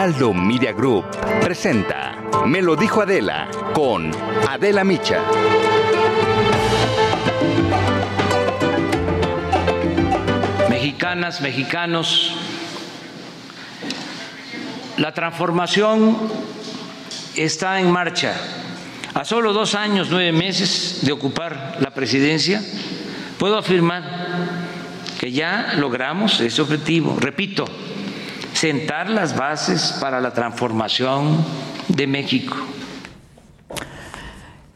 Heraldo Media Group presenta Me lo dijo Adela con Adela Micha. Mexicanas, mexicanos, la transformación está en marcha. A solo dos años, nueve meses de ocupar la presidencia, puedo afirmar que ya logramos ese objetivo. Repito, sentar las bases para la transformación de México.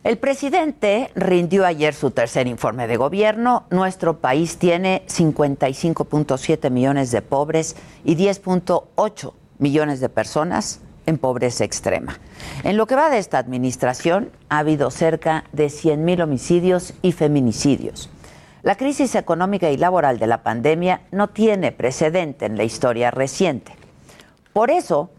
El presidente rindió ayer su tercer informe de gobierno. Nuestro país tiene 55.7 millones de pobres y 10.8 millones de personas en pobreza extrema. En lo que va de esta administración, ha habido cerca de 100 homicidios y feminicidios. La crisis económica y laboral de la pandemia no tiene precedente en la historia reciente. Por eso,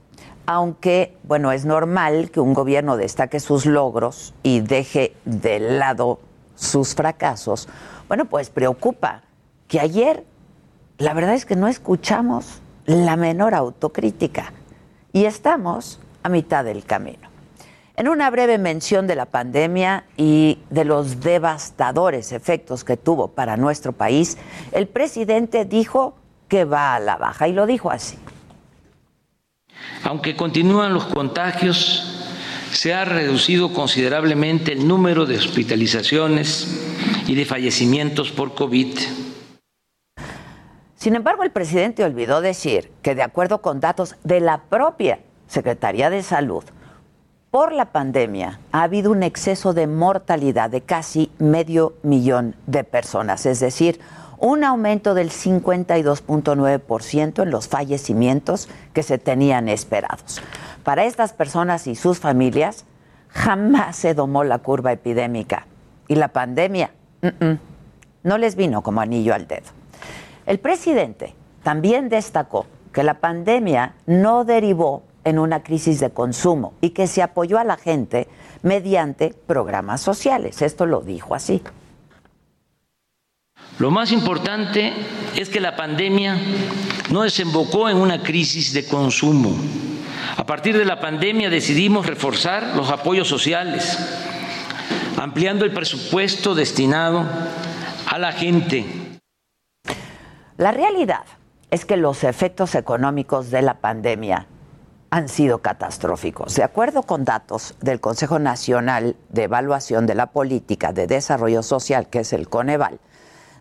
aunque, bueno, es normal que un gobierno destaque sus logros y deje de lado sus fracasos, bueno, pues preocupa que ayer la verdad es que no escuchamos la menor autocrítica y estamos a mitad del camino. En una breve mención de la pandemia y de los devastadores efectos que tuvo para nuestro país, el presidente dijo que va a la baja y lo dijo así. Aunque continúan los contagios, se ha reducido considerablemente el número de hospitalizaciones y de fallecimientos por COVID. Sin embargo, el presidente olvidó decir que de acuerdo con datos de la propia Secretaría de Salud, por la pandemia ha habido un exceso de mortalidad de casi medio millón de personas, es decir, un aumento del 52.9% en los fallecimientos que se tenían esperados. Para estas personas y sus familias jamás se domó la curva epidémica y la pandemia no les vino como anillo al dedo. El presidente también destacó que la pandemia no derivó en una crisis de consumo y que se apoyó a la gente mediante programas sociales. Esto lo dijo así. Lo más importante es que la pandemia no desembocó en una crisis de consumo. A partir de la pandemia decidimos reforzar los apoyos sociales, ampliando el presupuesto destinado a la gente. La realidad es que los efectos económicos de la pandemia han sido catastróficos. De acuerdo con datos del Consejo Nacional de Evaluación de la Política de Desarrollo Social, que es el Coneval,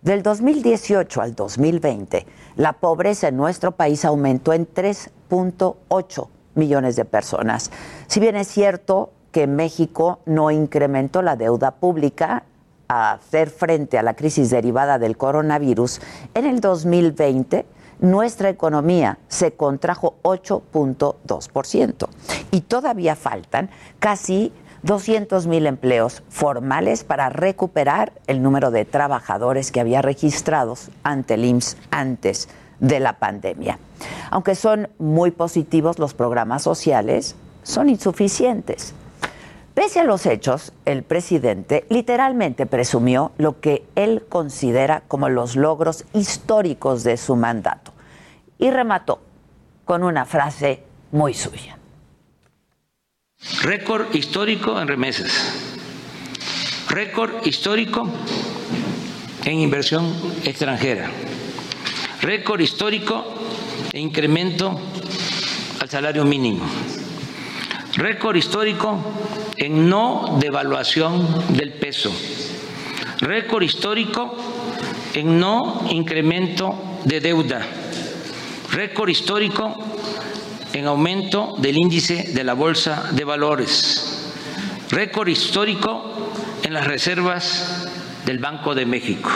del 2018 al 2020, la pobreza en nuestro país aumentó en 3.8 millones de personas. Si bien es cierto que México no incrementó la deuda pública a hacer frente a la crisis derivada del coronavirus, en el 2020 nuestra economía se contrajo 8.2% y todavía faltan casi 200 mil empleos formales para recuperar el número de trabajadores que había registrados ante el IMSS antes de la pandemia. Aunque son muy positivos los programas sociales, son insuficientes. Pese a los hechos, el presidente literalmente presumió lo que él considera como los logros históricos de su mandato y remató con una frase muy suya. Récord histórico en remesas. Récord histórico en inversión extranjera. Récord histórico en incremento al salario mínimo. Récord histórico en no devaluación del peso. Récord histórico en no incremento de deuda. Récord histórico en aumento del índice de la Bolsa de Valores. Récord histórico en las reservas del Banco de México.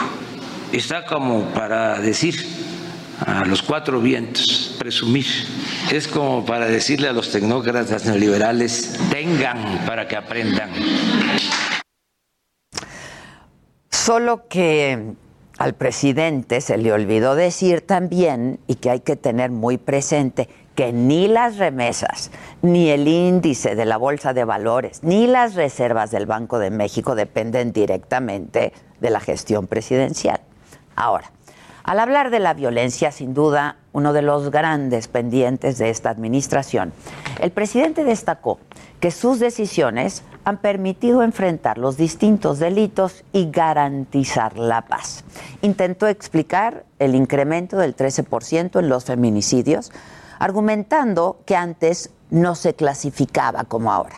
Está como para decir a los cuatro vientos, presumir. Es como para decirle a los tecnócratas neoliberales, tengan para que aprendan. Solo que al presidente se le olvidó decir también, y que hay que tener muy presente, que ni las remesas, ni el índice de la Bolsa de Valores, ni las reservas del Banco de México dependen directamente de la gestión presidencial. Ahora, al hablar de la violencia, sin duda, uno de los grandes pendientes de esta administración, el presidente destacó que sus decisiones han permitido enfrentar los distintos delitos y garantizar la paz. Intentó explicar el incremento del 13% en los feminicidios, argumentando que antes no se clasificaba como ahora.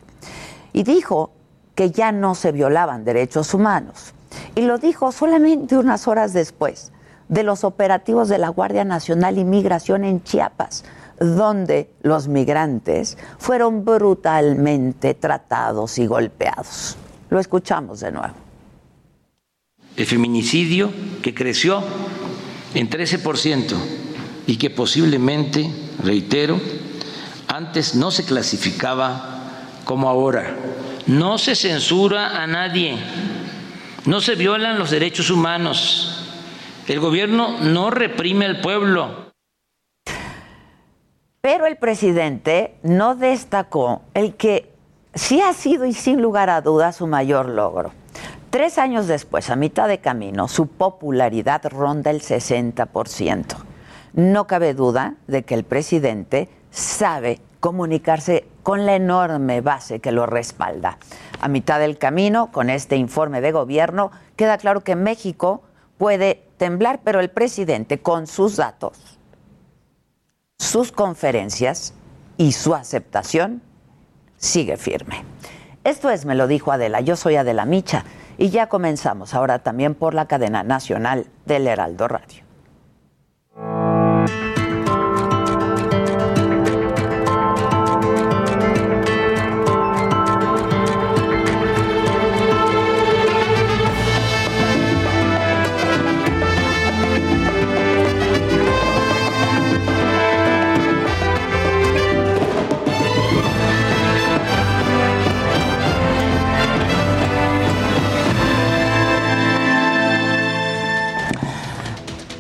Y dijo que ya no se violaban derechos humanos. Y lo dijo solamente unas horas después de los operativos de la Guardia Nacional y Migración en Chiapas, donde los migrantes fueron brutalmente tratados y golpeados. Lo escuchamos de nuevo. El feminicidio que creció en 13% y que posiblemente, reitero, antes no se clasificaba como ahora. No se censura a nadie, no se violan los derechos humanos el gobierno no reprime al pueblo. Pero el presidente no destacó el que sí ha sido y sin lugar a dudas su mayor logro. Tres años después, a mitad de camino, su popularidad ronda el 60%. No cabe duda de que el presidente sabe comunicarse con la enorme base que lo respalda. A mitad del camino, con este informe de gobierno, queda claro que México puede temblar, pero el presidente con sus datos, sus conferencias y su aceptación sigue firme. Esto es, me lo dijo Adela, yo soy Adela Micha y ya comenzamos ahora también por la cadena nacional del Heraldo Radio.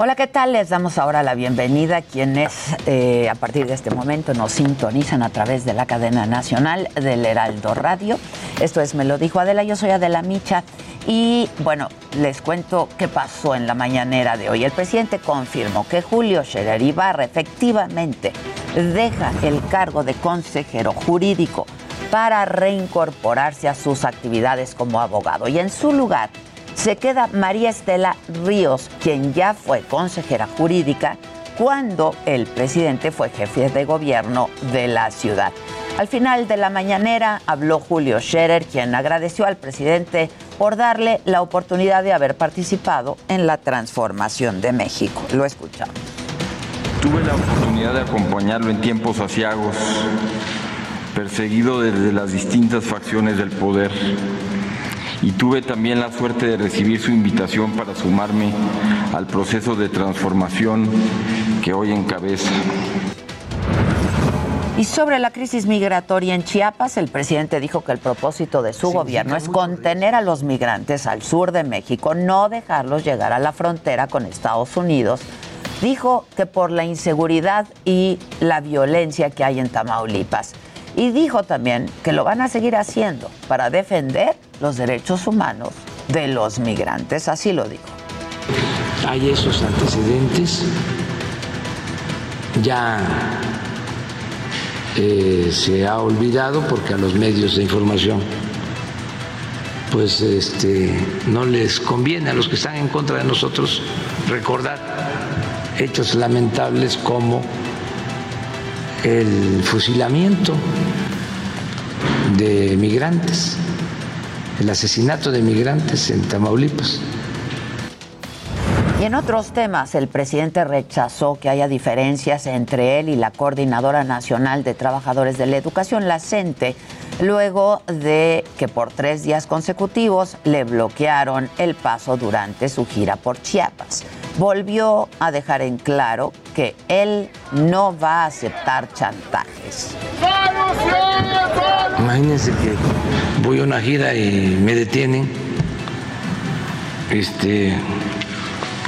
Hola, ¿qué tal? Les damos ahora la bienvenida a quienes eh, a partir de este momento nos sintonizan a través de la cadena nacional del Heraldo Radio. Esto es Me lo dijo Adela, yo soy Adela Micha y bueno, les cuento qué pasó en la mañanera de hoy. El presidente confirmó que Julio Scherer Ibarra efectivamente deja el cargo de consejero jurídico para reincorporarse a sus actividades como abogado y en su lugar se queda María Estela Ríos, quien ya fue consejera jurídica cuando el presidente fue jefe de gobierno de la ciudad. Al final de la mañanera habló Julio Scherer, quien agradeció al presidente por darle la oportunidad de haber participado en la transformación de México. Lo escuchamos. Tuve la oportunidad de acompañarlo en tiempos asiagos, perseguido desde las distintas facciones del poder y tuve también la suerte de recibir su invitación para sumarme al proceso de transformación que hoy encabeza. Y sobre la crisis migratoria en Chiapas, el presidente dijo que el propósito de su gobierno es contener a los migrantes al sur de México, no dejarlos llegar a la frontera con Estados Unidos. Dijo que por la inseguridad y la violencia que hay en Tamaulipas. Y dijo también que lo van a seguir haciendo para defender los derechos humanos de los migrantes. Así lo dijo. Hay esos antecedentes. Ya eh, se ha olvidado porque a los medios de información pues este, no les conviene a los que están en contra de nosotros recordar hechos lamentables como el fusilamiento de migrantes, el asesinato de migrantes en Tamaulipas. Y en otros temas, el presidente rechazó que haya diferencias entre él y la Coordinadora Nacional de Trabajadores de la Educación, la CENTE, luego de que por tres días consecutivos le bloquearon el paso durante su gira por Chiapas volvió a dejar en claro que él no va a aceptar chantajes. Imagínense que voy a una gira y me detienen. Este,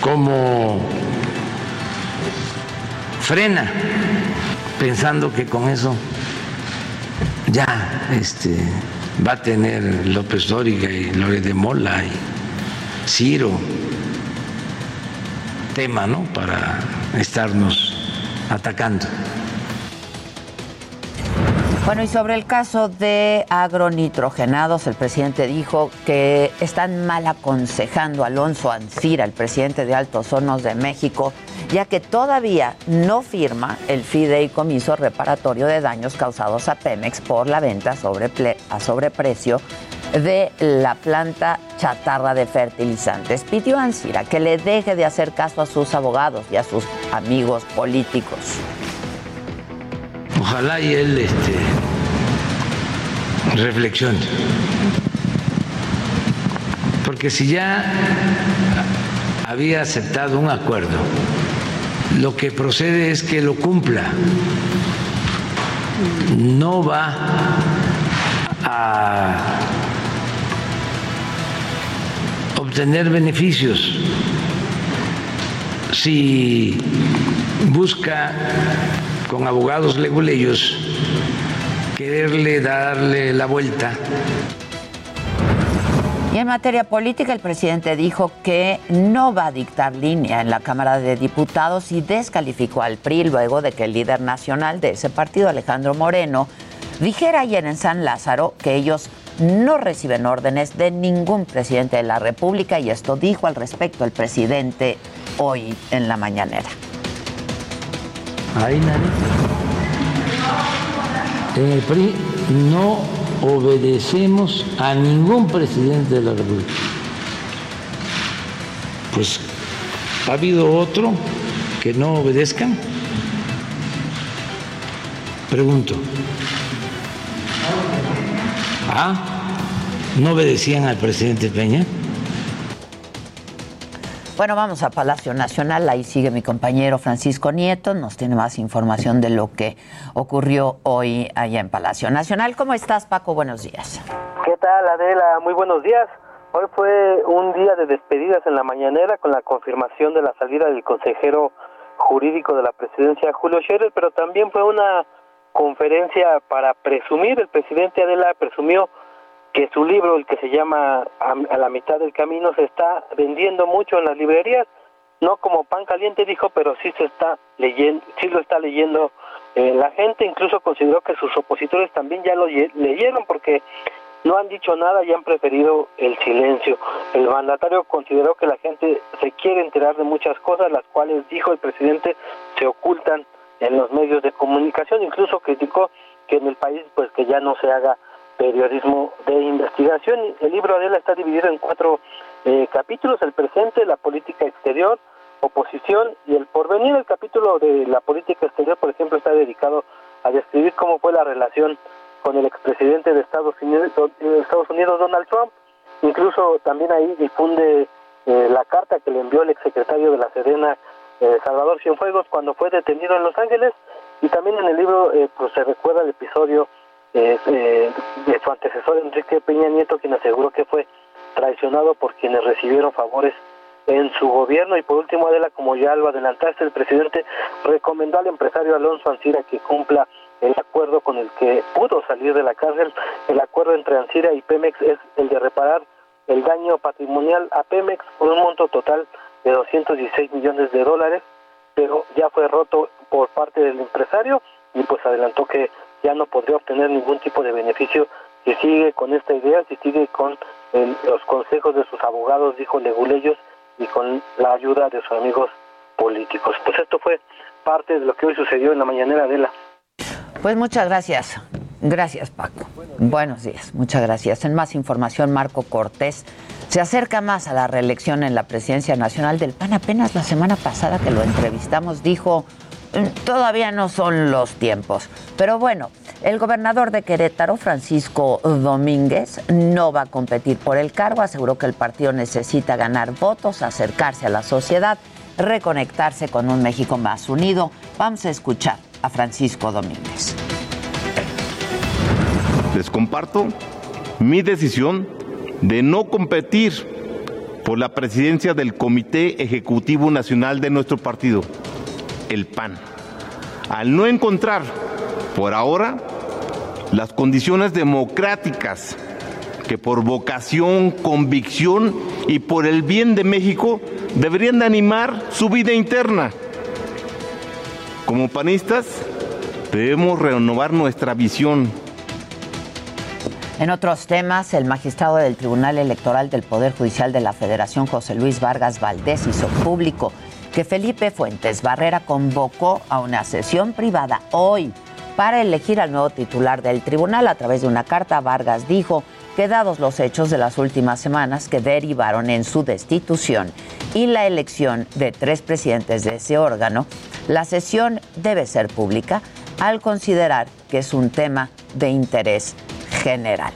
como frena, pensando que con eso ya este, va a tener López Dóriga y Lore de Mola y Ciro tema ¿no? para estarnos atacando. Bueno, y sobre el caso de agronitrogenados, el presidente dijo que están mal aconsejando a Alonso Ancira, el presidente de Altos Hornos de México, ya que todavía no firma el fideicomiso reparatorio de daños causados a Pemex por la venta a sobreprecio de la planta chatarra de fertilizantes. Pidió a Ancira que le deje de hacer caso a sus abogados y a sus amigos políticos. Ojalá y él este, reflexione. Porque si ya había aceptado un acuerdo, lo que procede es que lo cumpla. No va a obtener beneficios si busca con abogados leguleyos quererle darle la vuelta. Y en materia política, el presidente dijo que no va a dictar línea en la Cámara de Diputados y descalificó al PRI luego de que el líder nacional de ese partido, Alejandro Moreno, dijera ayer en San Lázaro que ellos no reciben órdenes de ningún presidente de la República y esto dijo al respecto el presidente hoy en la mañanera. Ahí. En el PRI no obedecemos a ningún presidente de la República. Pues ha habido otro que no obedezcan. Pregunto. Ah, ¿no obedecían al presidente Peña? Bueno, vamos a Palacio Nacional, ahí sigue mi compañero Francisco Nieto, nos tiene más información de lo que ocurrió hoy allá en Palacio Nacional. ¿Cómo estás, Paco? Buenos días. ¿Qué tal, Adela? Muy buenos días. Hoy fue un día de despedidas en la mañanera con la confirmación de la salida del consejero jurídico de la presidencia, Julio Scherer, pero también fue una conferencia para presumir, el presidente Adela presumió que su libro, el que se llama A la mitad del camino, se está vendiendo mucho en las librerías, no como pan caliente dijo, pero sí se está leyendo, sí lo está leyendo eh, la gente, incluso consideró que sus opositores también ya lo leyeron porque no han dicho nada y han preferido el silencio. El mandatario consideró que la gente se quiere enterar de muchas cosas, las cuales, dijo el presidente, se ocultan en los medios de comunicación, incluso criticó que en el país pues que ya no se haga periodismo de investigación. El libro de él está dividido en cuatro eh, capítulos, el presente, la política exterior, oposición y el porvenir. El capítulo de la política exterior, por ejemplo, está dedicado a describir cómo fue la relación con el expresidente de Estados Unidos, Estados Unidos Donald Trump. Incluso también ahí difunde eh, la carta que le envió el exsecretario de la Serena, eh, Salvador Cienfuegos, cuando fue detenido en Los Ángeles. Y también en el libro pues, se recuerda el episodio eh, de su antecesor Enrique Peña Nieto, quien aseguró que fue traicionado por quienes recibieron favores en su gobierno. Y por último, Adela, como ya lo adelantaste, el presidente recomendó al empresario Alonso Ancira que cumpla el acuerdo con el que pudo salir de la cárcel. El acuerdo entre Ancira y Pemex es el de reparar el daño patrimonial a Pemex por un monto total de 216 millones de dólares, pero ya fue roto por parte del empresario y pues adelantó que ya no podría obtener ningún tipo de beneficio si sigue con esta idea, si sigue con los consejos de sus abogados, dijo Leguleyos, y con la ayuda de sus amigos políticos. Pues esto fue parte de lo que hoy sucedió en la mañanera de la. Pues muchas gracias. Gracias, Paco. Buenos días. Muchas gracias. En más información, Marco Cortés se acerca más a la reelección en la presidencia nacional del PAN. Apenas la semana pasada que lo entrevistamos dijo, todavía no son los tiempos. Pero bueno, el gobernador de Querétaro, Francisco Domínguez, no va a competir por el cargo. Aseguró que el partido necesita ganar votos, acercarse a la sociedad, reconectarse con un México más unido. Vamos a escuchar a Francisco Domínguez. Les comparto mi decisión de no competir por la presidencia del Comité Ejecutivo Nacional de nuestro partido el PAN. Al no encontrar, por ahora, las condiciones democráticas que por vocación, convicción y por el bien de México deberían de animar su vida interna. Como panistas, debemos renovar nuestra visión. En otros temas, el magistrado del Tribunal Electoral del Poder Judicial de la Federación, José Luis Vargas Valdés, hizo público que Felipe Fuentes Barrera convocó a una sesión privada hoy para elegir al nuevo titular del tribunal. A través de una carta, Vargas dijo que dados los hechos de las últimas semanas que derivaron en su destitución y la elección de tres presidentes de ese órgano, la sesión debe ser pública al considerar que es un tema de interés general.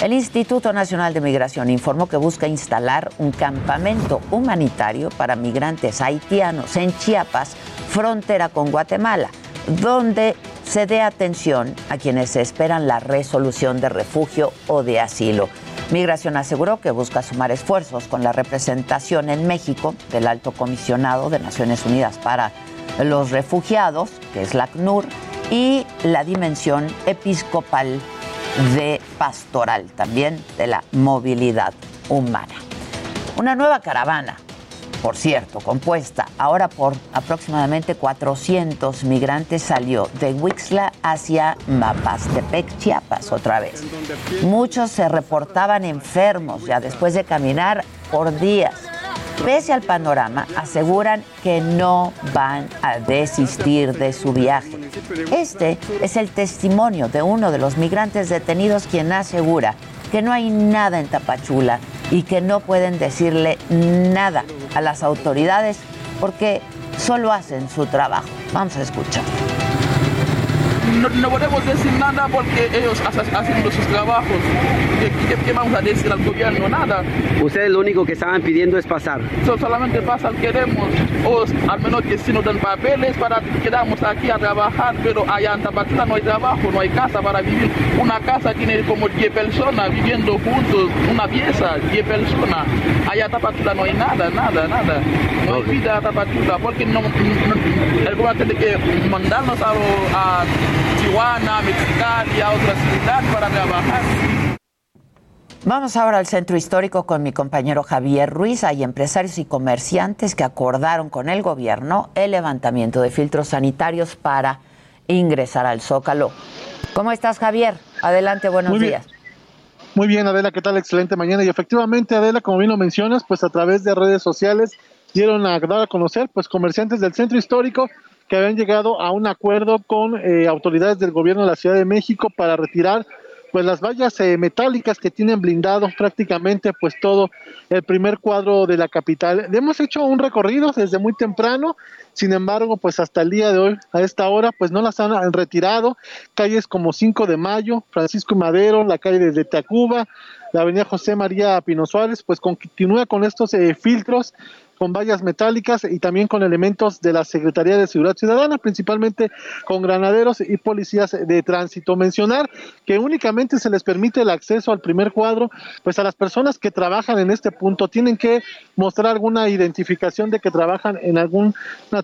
El Instituto Nacional de Migración informó que busca instalar un campamento humanitario para migrantes haitianos en Chiapas, frontera con Guatemala, donde se dé atención a quienes esperan la resolución de refugio o de asilo. Migración aseguró que busca sumar esfuerzos con la representación en México del Alto Comisionado de Naciones Unidas para los Refugiados, que es la ACNUR, y la dimensión episcopal de pastoral, también de la movilidad humana. Una nueva caravana por cierto, compuesta ahora por aproximadamente 400 migrantes, salió de Huixla hacia Mapastepec, Chiapas, otra vez. Muchos se reportaban enfermos ya después de caminar por días. Pese al panorama, aseguran que no van a desistir de su viaje. Este es el testimonio de uno de los migrantes detenidos quien asegura que no hay nada en Tapachula y que no pueden decirle nada a las autoridades porque solo hacen su trabajo. Vamos a escuchar no, podemos decir nada porque ellos hacen sus trabajos. ¿Qué, vamos a decir al gobierno? Nada. Ustedes lo único que estaban pidiendo es pasar. solamente pasar queremos, o al menos que si nos dan papeles para quedamos aquí a trabajar, pero allá en Tapachula no hay trabajo, no hay casa para vivir. Una casa tiene como 10 personas viviendo juntos, una pieza, 10 personas. Allá en Tapachula no hay nada, nada, nada. No hay vida en Tapachula porque no, el gobierno tiene que mandarnos a, a Tijuana, Mexicali, a otras ciudades para trabajar. Vamos ahora al centro histórico con mi compañero Javier Ruiz. Hay empresarios y comerciantes que acordaron con el gobierno el levantamiento de filtros sanitarios para ingresar al Zócalo. ¿Cómo estás, Javier? Adelante, buenos días. Muy bien, Adela, ¿qué tal? Excelente mañana. Y efectivamente, Adela, como bien lo mencionas, pues a través de redes sociales dieron a dar a conocer, pues comerciantes del centro histórico que habían llegado a un acuerdo con eh, autoridades del gobierno de la Ciudad de México para retirar pues las vallas eh, metálicas que tienen blindado prácticamente pues todo el primer cuadro de la capital. Hemos hecho un recorrido desde muy temprano, sin embargo pues hasta el día de hoy a esta hora pues no las han retirado. Calles como 5 de Mayo, Francisco Madero, la calle de Tacuba, la avenida José María Pino Suárez pues continúa con estos eh, filtros con vallas metálicas y también con elementos de la Secretaría de Seguridad Ciudadana, principalmente con granaderos y policías de tránsito. Mencionar que únicamente se les permite el acceso al primer cuadro, pues a las personas que trabajan en este punto tienen que mostrar alguna identificación de que trabajan en alguna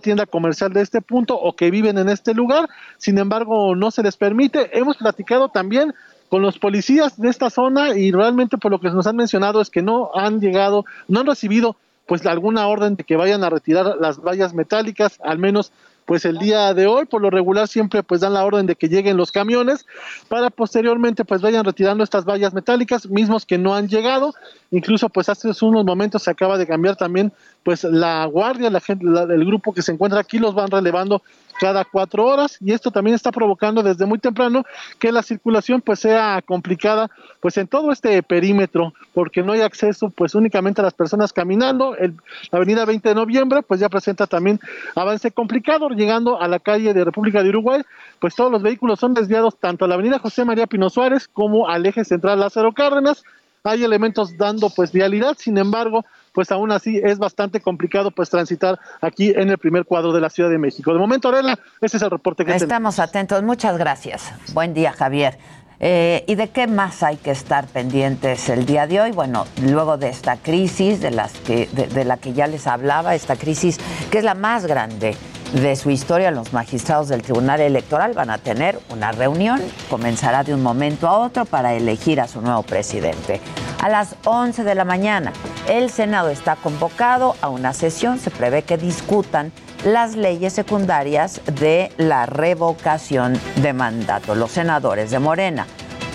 tienda comercial de este punto o que viven en este lugar. Sin embargo, no se les permite. Hemos platicado también con los policías de esta zona y realmente por lo que nos han mencionado es que no han llegado, no han recibido pues alguna orden de que vayan a retirar las vallas metálicas, al menos pues el día de hoy, por lo regular siempre pues dan la orden de que lleguen los camiones para posteriormente pues vayan retirando estas vallas metálicas, mismos que no han llegado, incluso pues hace unos momentos se acaba de cambiar también pues la guardia, la gente, el grupo que se encuentra aquí los van relevando cada cuatro horas y esto también está provocando desde muy temprano que la circulación pues sea complicada pues en todo este perímetro porque no hay acceso pues únicamente a las personas caminando. El, la avenida 20 de noviembre pues ya presenta también avance complicado llegando a la calle de República de Uruguay pues todos los vehículos son desviados tanto a la avenida José María Pino Suárez como al eje central Lázaro Cárdenas hay elementos dando pues vialidad sin embargo pues aún así es bastante complicado pues transitar aquí en el primer cuadro de la Ciudad de México. De momento, Arela, ese es el reporte que Estamos atentos. Muchas gracias. Buen día, Javier. Eh, ¿Y de qué más hay que estar pendientes el día de hoy? Bueno, luego de esta crisis de, las que, de la que ya les hablaba, esta crisis que es la más grande de su historia, los magistrados del Tribunal Electoral van a tener una reunión, comenzará de un momento a otro para elegir a su nuevo presidente. A las 11 de la mañana, el Senado está convocado a una sesión, se prevé que discutan las leyes secundarias de la revocación de mandato. Los senadores de Morena,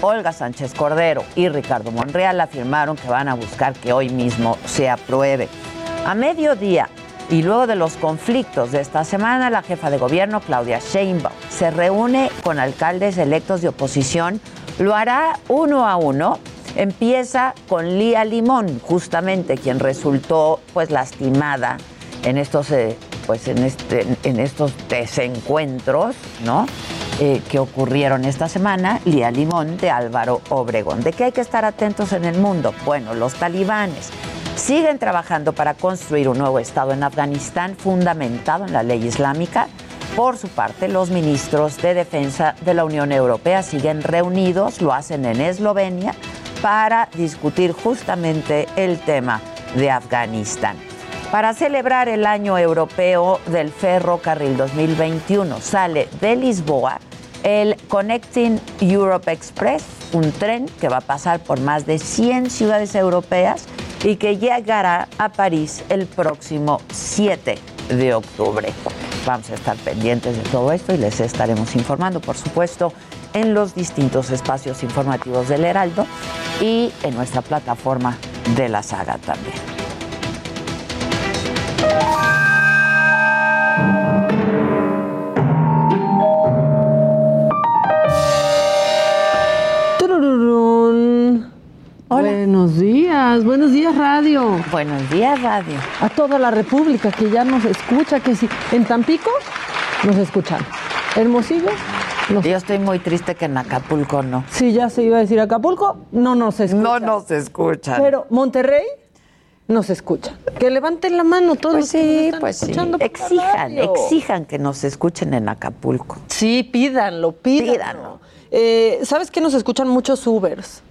Olga Sánchez Cordero y Ricardo Monreal afirmaron que van a buscar que hoy mismo se apruebe. A mediodía y luego de los conflictos de esta semana, la jefa de gobierno, Claudia Sheinbaum, se reúne con alcaldes electos de oposición. Lo hará uno a uno. Empieza con Lía Limón, justamente quien resultó pues lastimada en estos, eh, pues, en, este, estos desencuentros, ¿no? Eh, que ocurrieron esta semana, Lía Limón de Álvaro Obregón. ¿De qué hay que estar atentos en el mundo? Bueno, los talibanes siguen trabajando para construir un nuevo Estado en Afganistán fundamentado en la ley islámica. Por su parte, los ministros de Defensa de la Unión Europea siguen reunidos, lo hacen en Eslovenia, para discutir justamente el tema de Afganistán. Para celebrar el año europeo del ferrocarril 2021, sale de Lisboa el Connecting Europe Express, un tren que va a pasar por más de 100 ciudades europeas y que llegará a París el próximo 7 de octubre. Vamos a estar pendientes de todo esto y les estaremos informando, por supuesto, en los distintos espacios informativos del Heraldo y en nuestra plataforma de la saga también. Buenos días, buenos días radio. Buenos días radio. A toda la República que ya nos escucha, que si en Tampico nos escuchan. Hermosillo. Yo estoy muy triste que en Acapulco no. Sí, ya se iba a decir Acapulco, no nos escuchan. No nos escuchan. Pero Monterrey nos escucha. Que levanten la mano todos. Pues sí, pues sí. Exijan, exijan que nos escuchen en Acapulco. Sí, pídanlo, pídanlo. pídanlo. Eh, ¿Sabes que nos escuchan muchos Ubers?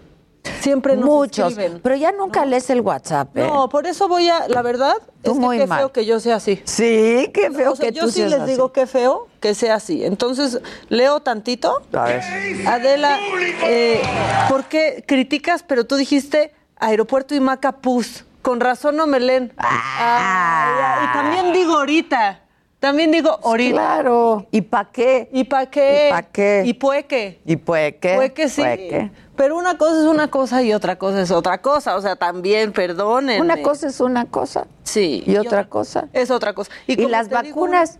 Siempre nos Muchos, escriben. pero ya nunca lees el WhatsApp. ¿eh? No, por eso voy a, la verdad, Tú es que muy qué mal. feo que yo sea así. Sí, qué feo O sea, que yo tú sí seas les así. digo qué feo que sea así. Entonces, leo tantito. A ver. Adela, eh, ¿por qué criticas, pero tú dijiste Aeropuerto y Macapuz? Con razón no me leen. Ah. Y también digo ahorita. También digo ahorita. Claro. ¿Y para qué? ¿Y para qué? ¿Y pa' qué? ¿Y pueque? ¿Y puede que? Pueque sí. Pueque. Pero una cosa es una cosa y otra cosa es otra cosa. O sea, también, perdonen. Una cosa es una cosa. Sí. ¿Y otra cosa? Es otra cosa. ¿Y como las digo, vacunas?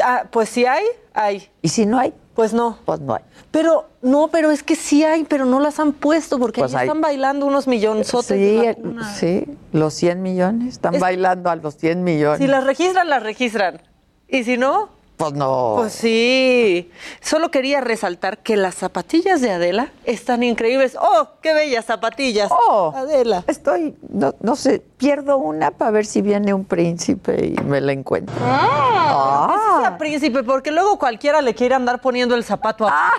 ah, pues si hay, hay. ¿Y si no hay? Pues no. Pues no hay. Pero, no, pero es que sí hay, pero no las han puesto porque Pues ahí hay. están bailando unos millonzotes Sí, de el- vacunas. sí, los 100 millones. Están Es- bailando a los 100 millones. Si las registran, las registran. Y si no, Pues no. pues sí. Solo quería resaltar que las zapatillas de Adela están increíbles. ¡Oh, qué bellas zapatillas! Oh, Adela. Estoy, no, no sé, pierdo una para ver si viene un príncipe y me la encuentro. Ah, sea príncipe, porque luego cualquiera le quiere andar poniendo el zapato a...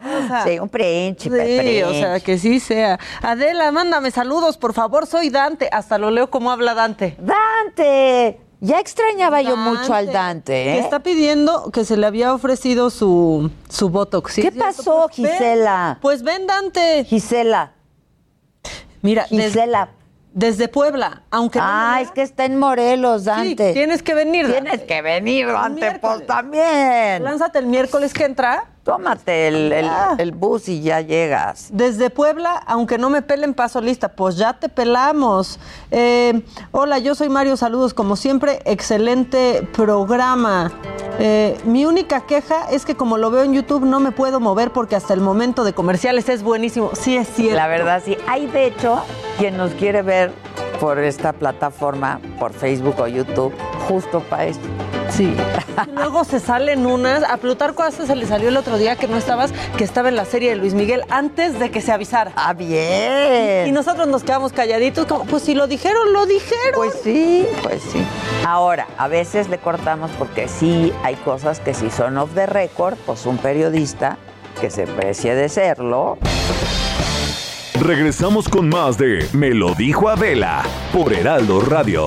O sea, sí, un príncipe. Sí, príncipe. o sea, que sí sea. Adela, mándame saludos, por favor. Soy Dante. Hasta lo leo como habla Dante. Dante. Ya extrañaba yo mucho al Dante. Que ¿eh? está pidiendo que se le había ofrecido su, su Botox. ¿sí ¿Qué pasó, Pues Gisela? pues ven, Dante. Gisela. Mira, Gisela. desde Puebla, aunque Ah, es que está en Morelos, sí, Dante. tienes que venir. Tienes que venir, Dante, pues también. Lánzate el miércoles que entra. Tómate el, el- el bus y ya llegas. Desde Puebla, aunque no me pelen, paso lista. Pues ya te pelamos. Eh, hola, yo soy Mario. Saludos, como siempre. Excelente programa. Eh, mi única queja es que como lo veo en YouTube no me puedo mover porque hasta el momento de comerciales es buenísimo. Sí, es cierto. La verdad, sí. Hay, de hecho, quien nos quiere ver por esta plataforma, por Facebook o YouTube, justo para esto. Sí. Luego se salen unas. A Plutarco hasta se le salió el otro día que no estabas, que estaba en la serie de Luis Miguel antes de que se avisara. Ah, bien. Y nosotros nos quedamos calladitos, como, pues si lo dijeron, lo dijeron. Pues sí, pues sí. Ahora, a veces le cortamos porque sí hay cosas que si son off the record, pues un periodista que se precie de serlo. Regresamos con más de Me lo dijo Adela por Heraldo Radio.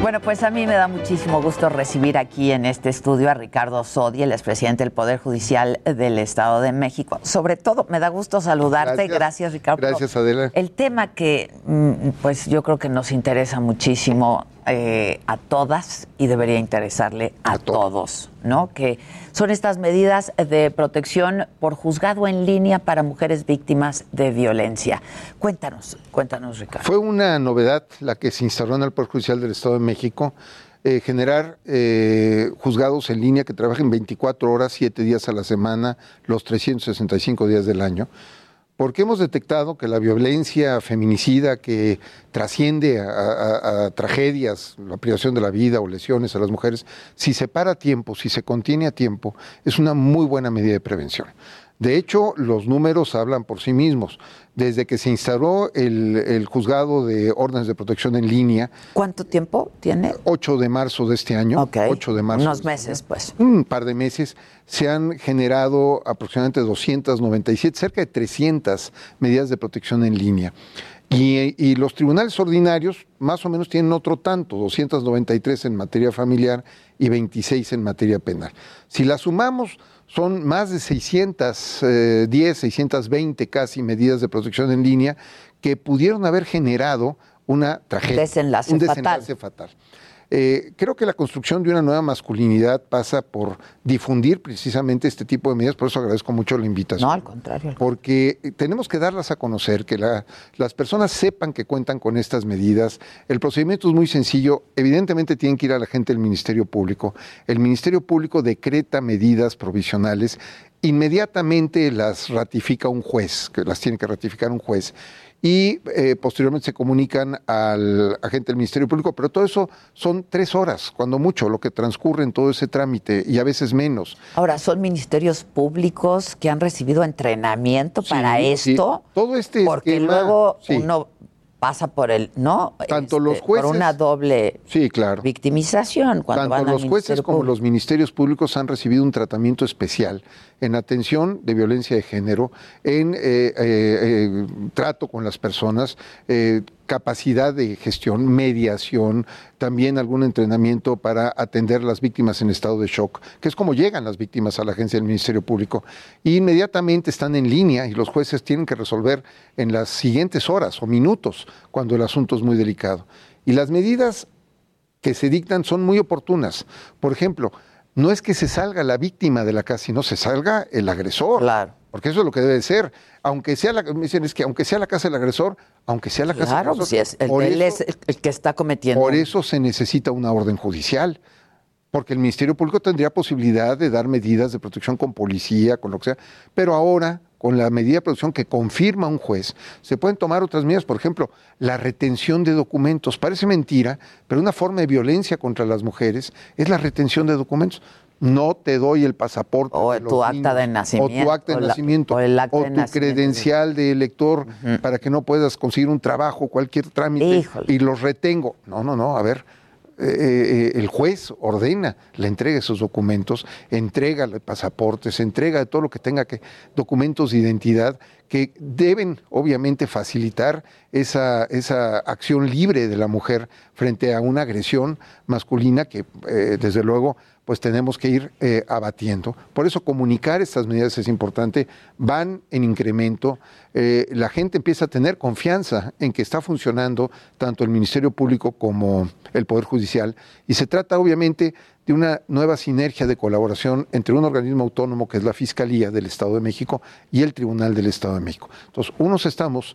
Bueno, pues a mí me da muchísimo gusto recibir aquí en este estudio a Ricardo Sodi, el expresidente del Poder Judicial del Estado de México. Sobre todo, me da gusto saludarte. Gracias, Gracias Ricardo. Gracias, Adela. El tema que, mm, pues yo creo que nos interesa muchísimo eh, a todas y debería interesarle a, a todos, ¿no? Que son estas medidas de protección por juzgado en línea para mujeres víctimas de violencia. Cuéntanos, cuéntanos, Ricardo. Fue una novedad la que se instaló en el Poder Judicial del Estado de México. Eh, generar eh, juzgados en línea que trabajen 24 horas, 7 días a la semana, los 365 días del año porque hemos detectado que la violencia feminicida que trasciende a, tragedias, la privación de la vida o lesiones a las mujeres, si se para a tiempo, si se contiene a tiempo, es una muy buena medida de prevención. De hecho, los números hablan por sí mismos. Desde que se instaló el, el, juzgado de órdenes de protección en línea. ¿Cuánto tiempo tiene? 8 de marzo de este año. Ok. 8 de marzo. Unos meses, pues. Un par de meses. Se han generado aproximadamente 297, cerca de 300 medidas de protección en línea. Y, y, los tribunales ordinarios más o menos tienen otro tanto, 293 en materia familiar y 26 en materia penal. Si la sumamos, son más de 610, 620 casi medidas de protección en línea que pudieron haber generado una tragedia. Desenlace un desenlace fatal. fatal. Eh, creo que la construcción de una nueva masculinidad pasa por difundir precisamente este tipo de medidas, por eso agradezco mucho la invitación. No, al contrario. Porque tenemos que darlas a conocer, que la, las personas sepan que cuentan con estas medidas. El procedimiento es muy sencillo, evidentemente tienen que ir a la gente del Ministerio Público. El Ministerio Público decreta medidas provisionales, inmediatamente las ratifica un juez, que las tiene que ratificar un juez y eh, posteriormente se comunican al agente del Ministerio Público, pero todo eso son tres horas, cuando mucho, lo que transcurre en todo ese trámite y a veces menos. Ahora, ¿son ministerios públicos que han recibido entrenamiento Sí, para sí. esto? Todo este Porque esquema, luego sí. uno pasa por el, ¿no? Tanto Este, los jueces- Por una doble Sí, claro. victimización cuando Tanto van los jueces como Público. los ministerios públicos han recibido un tratamiento especial en atención de violencia de género, en eh, eh, eh, trato con las personas, eh, capacidad de gestión, mediación, también algún entrenamiento para atender las víctimas en estado de shock, que es como llegan las víctimas a la agencia del Ministerio Público. Y inmediatamente están en línea y los jueces tienen que resolver en las siguientes horas o minutos cuando el asunto es muy delicado. Y las medidas que se dictan son muy oportunas. Por ejemplo, no es que se salga la víctima de la casa, sino se salga el agresor. Claro. Porque eso es lo que debe ser. Aunque sea la, me dicen, es que aunque sea la casa del agresor, aunque sea la casa Claro, del pues agresor. si es, el, por él eso- es el que está cometiendo. por eso se necesita una orden judicial, porque el Ministerio Público tendría posibilidad de dar medidas de protección con policía, con lo que sea, pero ahora, con la medida de protección que confirma un juez, se pueden tomar otras medidas, por ejemplo, la retención de documentos. Parece mentira, pero una forma de violencia contra las mujeres es la retención de documentos. No te doy el pasaporte. O de tu acta niños, de O nacimiento, tu acta de o la- nacimiento. o el acta o de tu nacimiento. credencial de elector para que no puedas conseguir un trabajo, cualquier trámite. Híjole. Y los retengo. No, no, no, a ver. eh, eh, el juez ordena la entrega de esos documentos, entrega los pasaportes, entrega de todo lo que tenga que, documentos de identidad que deben obviamente facilitar esa, esa acción libre de la mujer frente a una agresión masculina que eh, desde luego pues tenemos que ir eh, abatiendo. Por eso comunicar estas medidas es importante, van en incremento, eh, la gente empieza a tener confianza en que está funcionando tanto el Ministerio Público como el Poder Judicial y se trata obviamente de una nueva sinergia de colaboración entre un organismo autónomo que es la Fiscalía del Estado de México y el Tribunal del Estado de México. Entonces, unos estamos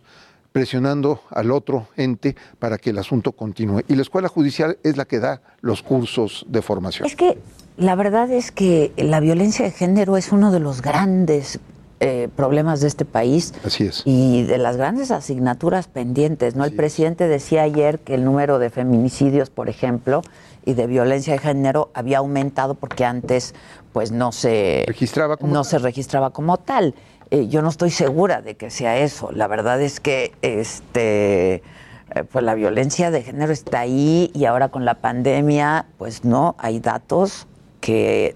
presionando al otro ente para que el asunto continúe. Y la escuela judicial es la que da los cursos de formación. Es que la verdad es que la violencia de género es uno de los grandes eh, problemas de este país. Así es. Y de las grandes asignaturas pendientes, ¿no? el presidente decía ayer que el número de feminicidios, por ejemplo, y de violencia de género había aumentado porque antes pues no se registraba como no tal. se registraba como tal. Eh, yo no estoy segura de que sea eso. La verdad es que este eh, pues la violencia de género está ahí y ahora con la pandemia, pues no, hay datos que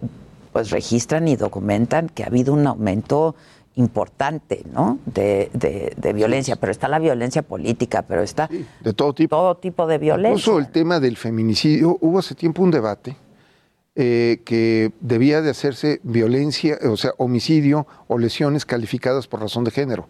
pues registran y documentan que ha habido un aumento importante, ¿no? De, de- de violencia, pero está la violencia política, pero está de todo tipo. Todo tipo de violencia. Incluso el tema del feminicidio, hubo hace tiempo un debate eh, que debía de hacerse violencia, o sea, homicidio o lesiones calificadas por razón de género.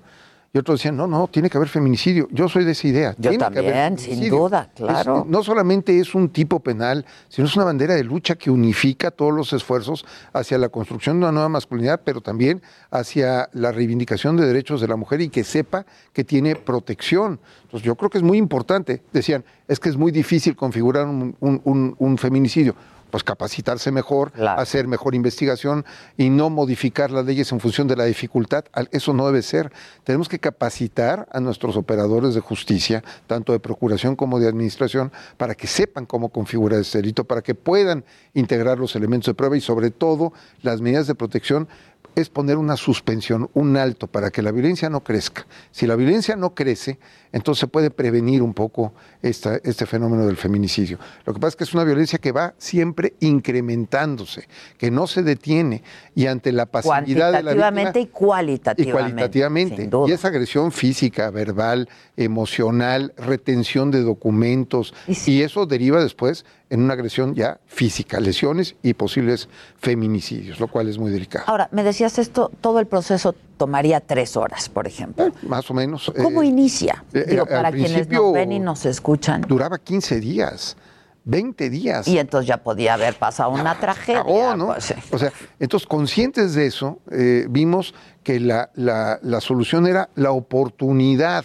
Y otros decían, no, no, tiene que haber feminicidio. Yo soy de esa idea. Yo tiene que haber también, sin duda, Es- claro. no solamente es un tipo penal, sino es una bandera de lucha que unifica todos los esfuerzos hacia la construcción de una nueva masculinidad, pero también hacia la reivindicación de derechos de la mujer y que sepa que tiene protección. Entonces yo creo que es muy importante. Decían, es que es muy difícil configurar un, un- un- un feminicidio. Pues capacitarse mejor, hacer mejor investigación y no modificar las leyes en función de la dificultad. Eso no debe ser. Tenemos que capacitar a nuestros operadores de justicia, tanto de procuración como de administración, para que sepan cómo configurar este delito, para que puedan integrar los elementos de prueba y sobre todo las medidas de protección es poner una suspensión, un alto, para que la violencia no crezca. Si la violencia no crece, entonces se puede prevenir un poco esta- este fenómeno del feminicidio. Lo que pasa es que es una violencia que va siempre incrementándose, que no se detiene y ante la pasividad de la víctima... Cuantitativamente y cualitativamente. Y cualitativamente. Y esa agresión física, verbal, emocional, retención de documentos. Y, eso deriva después en una agresión ya física, lesiones y posibles feminicidios, lo cual es muy delicado. Ahora, me decías esto, todo el proceso tomaría tres horas, por ejemplo. Más o menos. ¿Cómo eh, inicia? Eh, Digo, al para quienes nos ven y nos escuchan. Duraba 15 días, 20 días. Y entonces ya podía haber pasado una tragedia. acabó, ¿no? pues, sí. O sea, entonces conscientes de eso, eh, vimos que la, la- la solución era la oportunidad.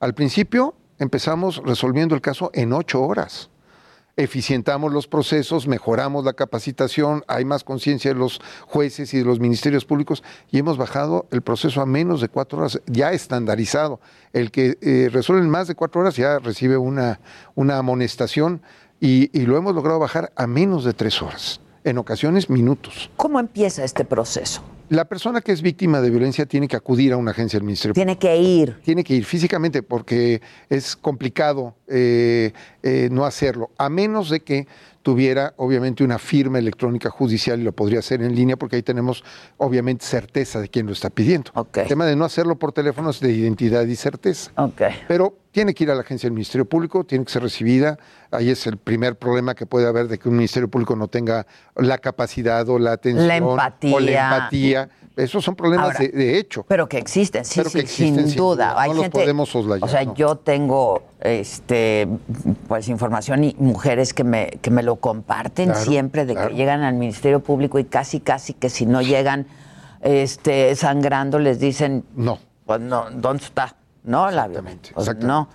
Al principio empezamos resolviendo el caso en ocho horas. Eficientamos los procesos, mejoramos la capacitación, hay más conciencia de los jueces y de los ministerios públicos y hemos bajado el proceso a menos de cuatro horas, ya estandarizado. El que eh, resuelve en más de cuatro horas ya recibe una, una amonestación y, y lo hemos logrado bajar a menos de tres horas, en ocasiones minutos. ¿Cómo empieza este proceso? La persona que es víctima de violencia tiene que acudir a una agencia del Ministerio Tiene que ir. Tiene que ir físicamente porque es complicado eh, eh, no hacerlo, a menos de que tuviera obviamente una firma electrónica judicial y lo podría hacer en línea porque ahí tenemos obviamente certeza de quién lo está pidiendo. El tema de no hacerlo por teléfono es de identidad y certeza. Pero tiene que ir a la agencia del Ministerio Público, tiene que ser recibida. Ahí es el primer problema que puede haber de que un Ministerio Público no tenga la capacidad o la atención La empatía. o la empatía. Esos son problemas Ahora, de, de hecho. Pero que existen, sí, Pero sí, que existen, sin duda. Hay No los podemos soslayar. O sea, ¿no? yo tengo este pues información y mujeres que me, que me lo comparten Claro, siempre de claro. que llegan al Ministerio Público y casi casi que si no este sangrando les dicen no. Pues no, ¿dónde está? No, la violencia. Pues no.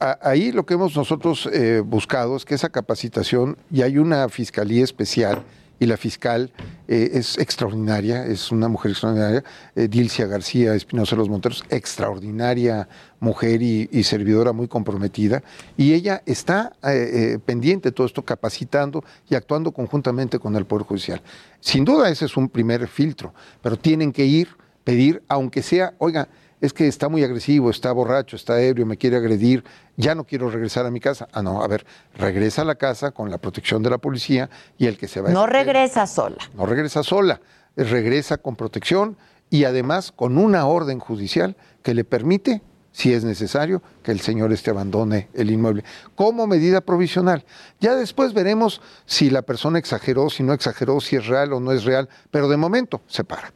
Ahí lo que hemos nosotros eh, buscado es que esa capacitación, y hay una fiscalía especial, y la fiscal eh, es extraordinaria, es una mujer extraordinaria, eh, Dilcia García Espinosa de los Monteros, extraordinaria mujer y, servidora muy comprometida, y ella está eh, pendiente de todo esto, capacitando y actuando conjuntamente con el Poder Judicial. Sin duda ese es un primer filtro, pero tienen que ir, pedir, aunque sea, oiga, es que está muy agresivo, está borracho, está ebrio, me quiere agredir, ya no quiero regresar a mi casa. Ah, no, a ver, regresa a la casa con la protección de la policía y el que se va No a regresa sola. no regresa sola, regresa con protección y además con una orden judicial que le permite, si es necesario, que el señor este abandone el inmueble como medida provisional. Ya después veremos si la persona exageró, si no exageró, si es real o no es real, pero de momento se para.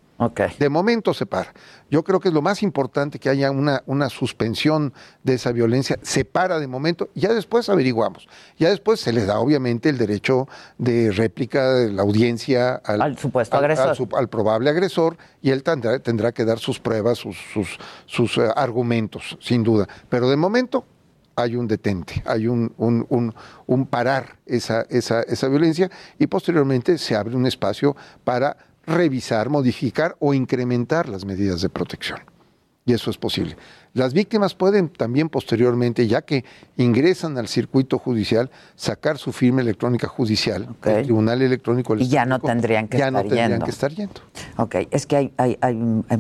De momento se para. Yo creo que es lo más importante que haya una, una suspensión de esa violencia. Se para de momento, ya después averiguamos. Ya después se le da obviamente el derecho de réplica de la audiencia al, supuesto al- agresor. al su- al probable agresor y él tendrá, tendrá que dar sus pruebas, sus, sus, sus, eh, argumentos, sin duda. Pero de momento hay un detente, hay un, un, un- un parar esa, esa, esa violencia y posteriormente se abre un espacio para revisar, modificar o incrementar las medidas de protección. Y eso es posible. Las víctimas pueden también posteriormente, ya que ingresan al circuito judicial, sacar su firma electrónica judicial, el Tribunal Electrónico Y ya no tendrían que ya estar no tendrían yendo. que estar yendo. Ok, es que hay, hay- hay,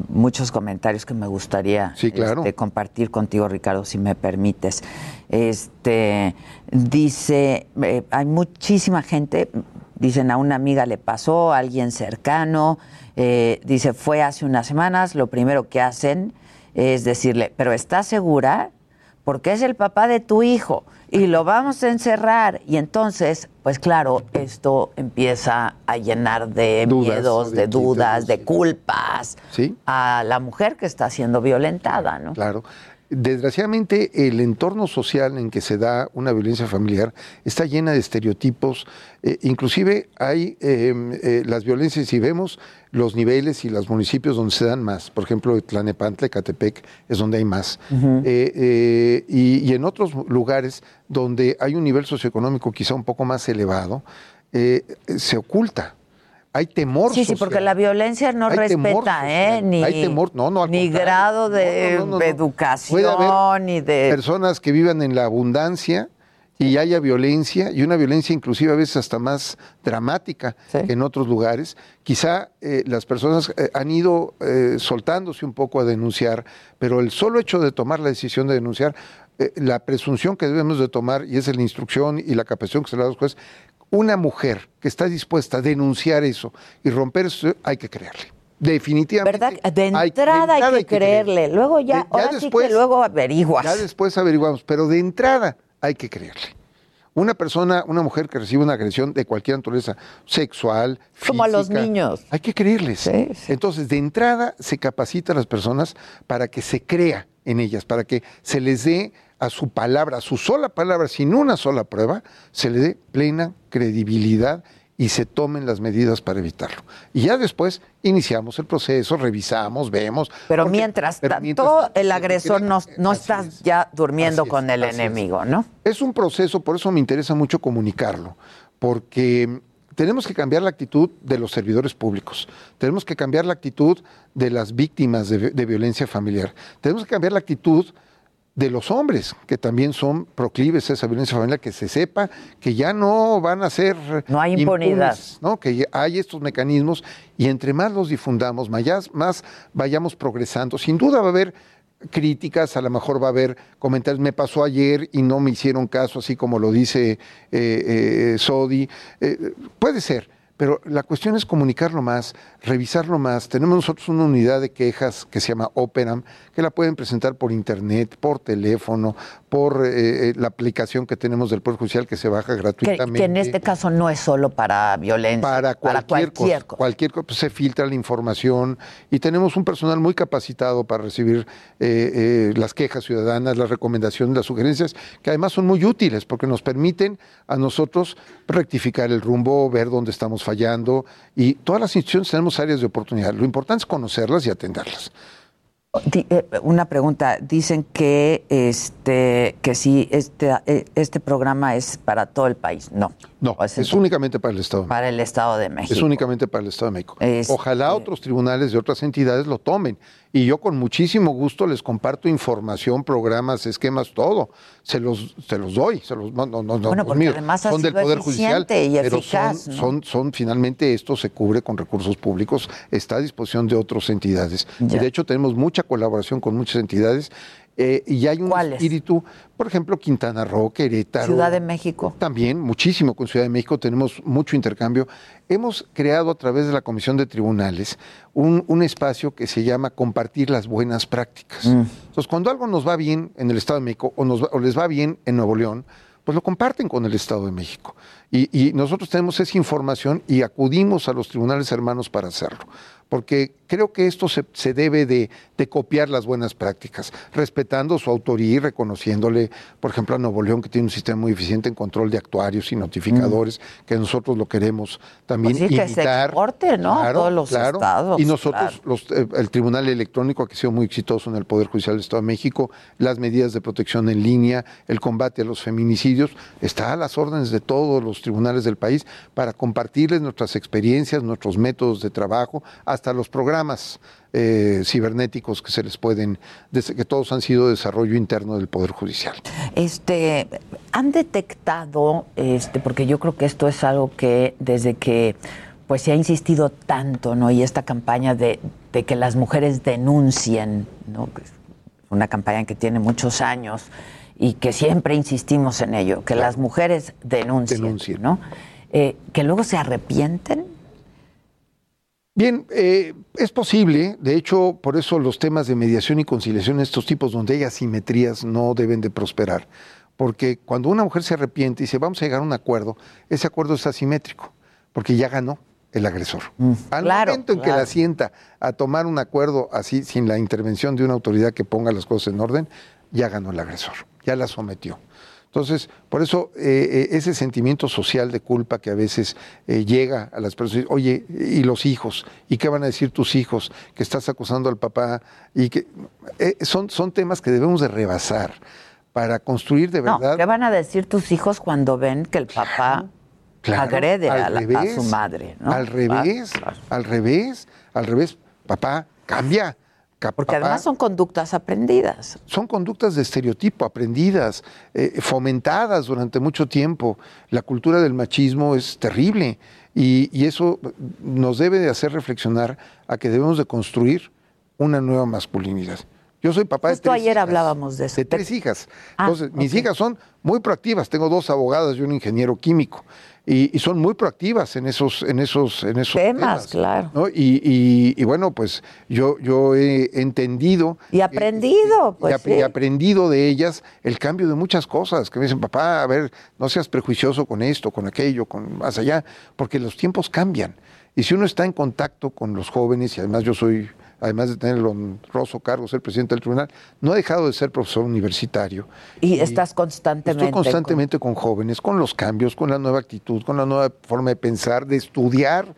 muchos comentarios que me gustaría Sí, claro. este, compartir contigo, Ricardo, si me permites. Este dice, eh, hay muchísima gente, dicen a una amiga le pasó, a alguien cercano, eh, dice, fue hace unas semanas, lo primero que hacen es decirle, pero ¿estás segura? Porque es el papá de tu hijo y lo vamos a encerrar. Y entonces, pues claro, esto empieza a llenar de Dudas, miedos, de de dudas, de culpas Sí. a la mujer que está siendo violentada, ¿no? Claro. Desgraciadamente, el entorno social en que se da una violencia familiar está llena de estereotipos. eh, inclusive hay eh, eh, las violencias, si vemos los niveles y los municipios donde se dan más, por ejemplo, Tlanepantla, Catepec, es donde hay más. Eh, y, y en otros lugares donde hay un nivel socioeconómico quizá un poco más elevado, eh, se oculta. Hay temor Sí, sí, porque la violencia no Hay respeta, ¿eh? Ni, Hay temor, no, no, al ni grado de No, no, educación, Puede haber ni de... personas que vivan en la abundancia y haya violencia, y una violencia inclusive a veces hasta más dramática que en otros lugares. Quizá eh, las personas eh, han ido eh, soltándose un poco a denunciar, pero el solo hecho de tomar la decisión de denunciar, la presunción que debemos de tomar, y es la instrucción y la capacitación que se le da a los jueces, una mujer que está dispuesta a denunciar eso y romper eso, hay que creerle. Definitivamente. ¿Verdad? De hay- entrada hay, que creerle. Luego ya, De- ya ahora sí después- que luego averiguas. Ya después averiguamos, pero de entrada hay que creerle. Una persona, una mujer que recibe una agresión de cualquier naturaleza, sexual, Como a los niños. Hay que creerles. Entonces, de entrada se capacita a las personas para que se crea en ellas, para que se les dé a su palabra, a su sola palabra, sin una sola prueba, se le dé plena credibilidad y se tomen las medidas para evitarlo. Y ya después iniciamos el proceso, revisamos, vemos. Pero porque- mientras tanto, mientras el agresor no, no está ya durmiendo es, con el es. enemigo, ¿no? Es un proceso, por eso me interesa mucho comunicarlo, porque tenemos que cambiar la actitud de los servidores públicos, tenemos que cambiar la actitud de las víctimas de, de violencia familiar, tenemos que cambiar la actitud de los hombres, que también son proclives a esa violencia familiar, que se sepa que ya no van a ser No hay impunidad. impunes, ¿no? que hay estos mecanismos y entre más los difundamos, más, más vayamos progresando. Sin duda va a haber críticas, a lo mejor va a haber comentarios, me pasó ayer y no me hicieron caso, así como lo dice eh, eh, Sodi. Eh, puede ser, pero la cuestión es comunicarlo más, revisarlo más. Tenemos nosotros una unidad de quejas que se llama Operam, que la pueden presentar por internet, por teléfono, por eh, eh, la aplicación que tenemos del Poder Judicial que se baja gratuitamente. que en este caso no es solo para violencia, Para cualquier, cualquier cosa, cosa. cualquier cosa, pues, se filtra la información y tenemos un personal muy capacitado para recibir eh, eh, las quejas ciudadanas, las recomendaciones, las sugerencias, que además son muy útiles porque nos permiten a nosotros rectificar el rumbo, ver dónde estamos fallando y todas las instituciones tenemos áreas de oportunidad. Lo importante es conocerlas y atenderlas. Eh, Una pregunta, dicen que este que si este eh, este programa es para todo el país. No. No, es únicamente para el Estado. Para el Estado de México. Es únicamente para el Estado de México. Este- Ojalá otros tribunales de otras entidades lo tomen. Y yo con muchísimo gusto les comparto información, programas, esquemas, todo. Se los, se los doy. Se los, no, no, no, no, Bueno, los porque míos. además ha son del Poder Judicial. y pero son, ¿no? son, son, finalmente, esto se cubre con recursos públicos, está a disposición de otras entidades. Y de hecho, tenemos mucha colaboración con muchas entidades. Eh, y hay un espíritu, por ejemplo, Quintana Roo, Querétaro. Ciudad de México. También, muchísimo con Ciudad de México, tenemos mucho intercambio. Hemos creado a través de la Comisión de Tribunales un, un espacio que se llama compartir las buenas prácticas. Entonces, cuando algo nos va bien en el Estado de México o, nos o les va bien en Nuevo León, pues lo comparten con el Estado de México. Y, y nosotros tenemos esa información y acudimos a los tribunales hermanos para hacerlo. Porque creo que esto se, se debe de, de copiar las buenas prácticas, respetando su autoría y reconociéndole, por ejemplo, a Nuevo León, que tiene un sistema muy eficiente en control de actuarios y notificadores, que nosotros lo queremos también Pues sí, que se imitar. exporte, ¿no? A todos los estados, Y nosotros, claro. los, eh, el Tribunal Electrónico, que ha sido muy exitoso en el Poder Judicial del Estado de México, las medidas de protección en línea, el combate a los feminicidios, está a las órdenes de todos los tribunales del país para compartirles nuestras experiencias, nuestros métodos de trabajo, hasta los programas eh, cibernéticos que se les pueden, desde que todos han sido desarrollo interno del Poder Judicial. Este, han detectado, este, porque yo creo que esto es algo que desde que pues se ha insistido tanto, ¿no? Y esta campaña de, de que las mujeres denuncien, ¿no? Una campaña que tiene muchos años y que siempre insistimos en ello, que las mujeres denuncien, ¿no? Eh, que luego se arrepienten. Bien, eh, es posible, de hecho, por eso los temas de mediación y conciliación estos tipos donde hay asimetrías no deben de prosperar, porque cuando una mujer se arrepiente y dice vamos a llegar a un acuerdo, ese acuerdo es asimétrico, porque ya ganó el agresor. Al claro, momento en que la sienta a tomar un acuerdo así, sin la intervención de una autoridad que ponga las cosas en orden, ya ganó el agresor, ya la sometió. Entonces, por eso eh, eh, ese sentimiento social de culpa que a veces eh, llega a las personas, oye, y los hijos, ¿y qué van a decir tus hijos? Que estás acusando al papá y que eh, son, son temas que debemos de rebasar para construir de No, verdad. ¿qué van a decir tus hijos cuando ven que el papá Claro, agrede a, la- a su madre? ¿no? Al revés, al revés, al revés. Papá, cambia. Porque además son conductas aprendidas. son conductas de estereotipo, aprendidas, eh, fomentadas durante mucho tiempo. La cultura del machismo es terrible y, y eso nos debe de hacer reflexionar a que debemos de construir una nueva masculinidad. Yo soy papá Justo de tres ayer hijas, hablábamos de eso. de tres hijas. Ah, Entonces, mis hijas son muy proactivas. Tengo dos abogadas y un ingeniero químico. Y, y son muy proactivas en esos, en esos, en esos Temas, claro. ¿no? Y, y- y bueno, pues yo, yo he entendido Y aprendido, pues y sí. aprendido de ellas el cambio de muchas cosas, que me dicen, papá, a ver, no seas prejuicioso con esto, con aquello, con más allá, porque los tiempos cambian. Y si uno está en contacto con los jóvenes, y además yo soy, además de tener el honroso cargo de ser presidente del tribunal, no he dejado de ser profesor universitario. Y estás constantemente. Estoy constantemente con jóvenes, con los cambios, con la nueva actitud, con la nueva forma de pensar, de estudiar,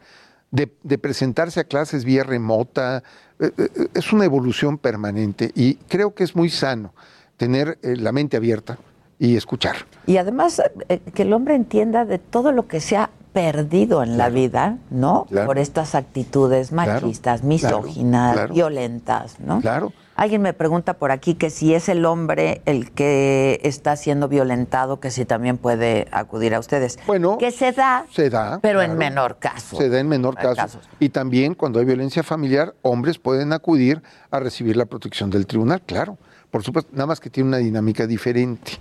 de, de presentarse a clases vía remota. Eh, eh, Es una evolución permanente y creo que es muy sano tener eh, la mente abierta y escuchar. Y además eh, que el hombre entienda de todo lo que se ha perdido en la vida, ¿no? Claro. Por estas actitudes machistas, claro, misóginas, violentas, ¿no? Claro. Alguien me pregunta por aquí que si es el hombre el que está siendo violentado, que si también puede acudir a ustedes. Bueno, que se da, se da, pero en menor caso. Se da en menor caso. casos. Y también cuando hay violencia familiar, hombres pueden acudir a recibir la protección del tribunal, claro. Por supuesto, nada más que tiene una dinámica diferente.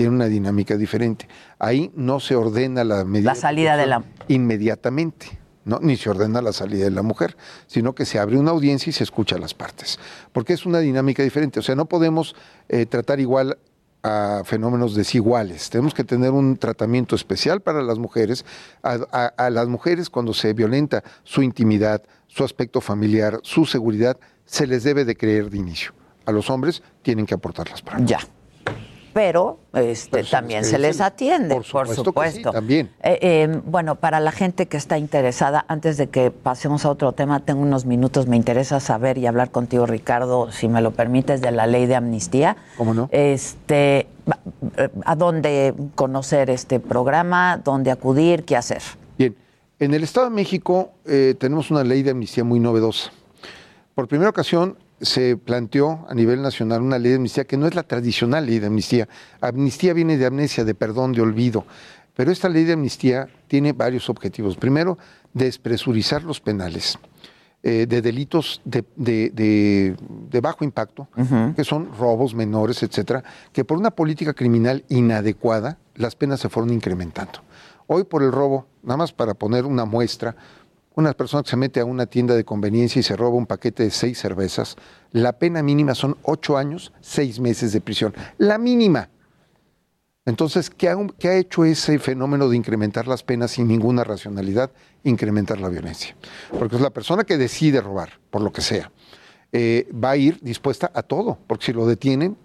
Tiene una dinámica diferente. Ahí no se ordena la medida La salida de la- inmediatamente. ¿no? Ni se ordena la salida de la mujer, sino que se abre una audiencia y se escucha a las partes. Porque es una dinámica diferente. O sea, no podemos eh, tratar igual a fenómenos desiguales. Tenemos que tener un tratamiento especial para las mujeres. A, a- a las mujeres cuando se violenta su intimidad, su aspecto familiar, su seguridad, se les debe de creer de inicio. A los hombres tienen que aportar las pruebas. Ya. Pero, este, también se les atiende, por supuesto supuesto. que sí, también. Eh, eh, bueno, para la gente que está interesada, antes de que pasemos a otro tema, tengo unos minutos, me interesa saber y hablar contigo, Ricardo, si me lo permites, de la ley de amnistía. ¿Cómo no? Este, eh, ¿A dónde conocer este programa? ¿Dónde acudir? ¿Qué hacer? Bien, en el Estado de México eh, tenemos una ley de amnistía muy novedosa. Por primera ocasión se planteó a nivel nacional una ley de amnistía que no es la tradicional ley de amnistía. Amnistía viene de amnesia, de perdón, de olvido. Pero esta ley de amnistía tiene varios objetivos. Primero, despresurizar los penales eh, de delitos de, de- de- de bajo impacto, que son robos menores, etcétera, que por una política criminal inadecuada las penas se fueron incrementando. Hoy por el robo, nada más para poner una muestra, una persona que se mete a una tienda de conveniencia y se roba un paquete de seis cervezas, la pena mínima son ocho años, seis meses de prisión. La mínima. Entonces, ¿qué ha, hecho ese fenómeno de incrementar las penas sin ninguna racionalidad? Incrementar la violencia. Porque es la persona que decide robar, por lo que sea, eh, va a ir dispuesta a todo, porque si lo detienen,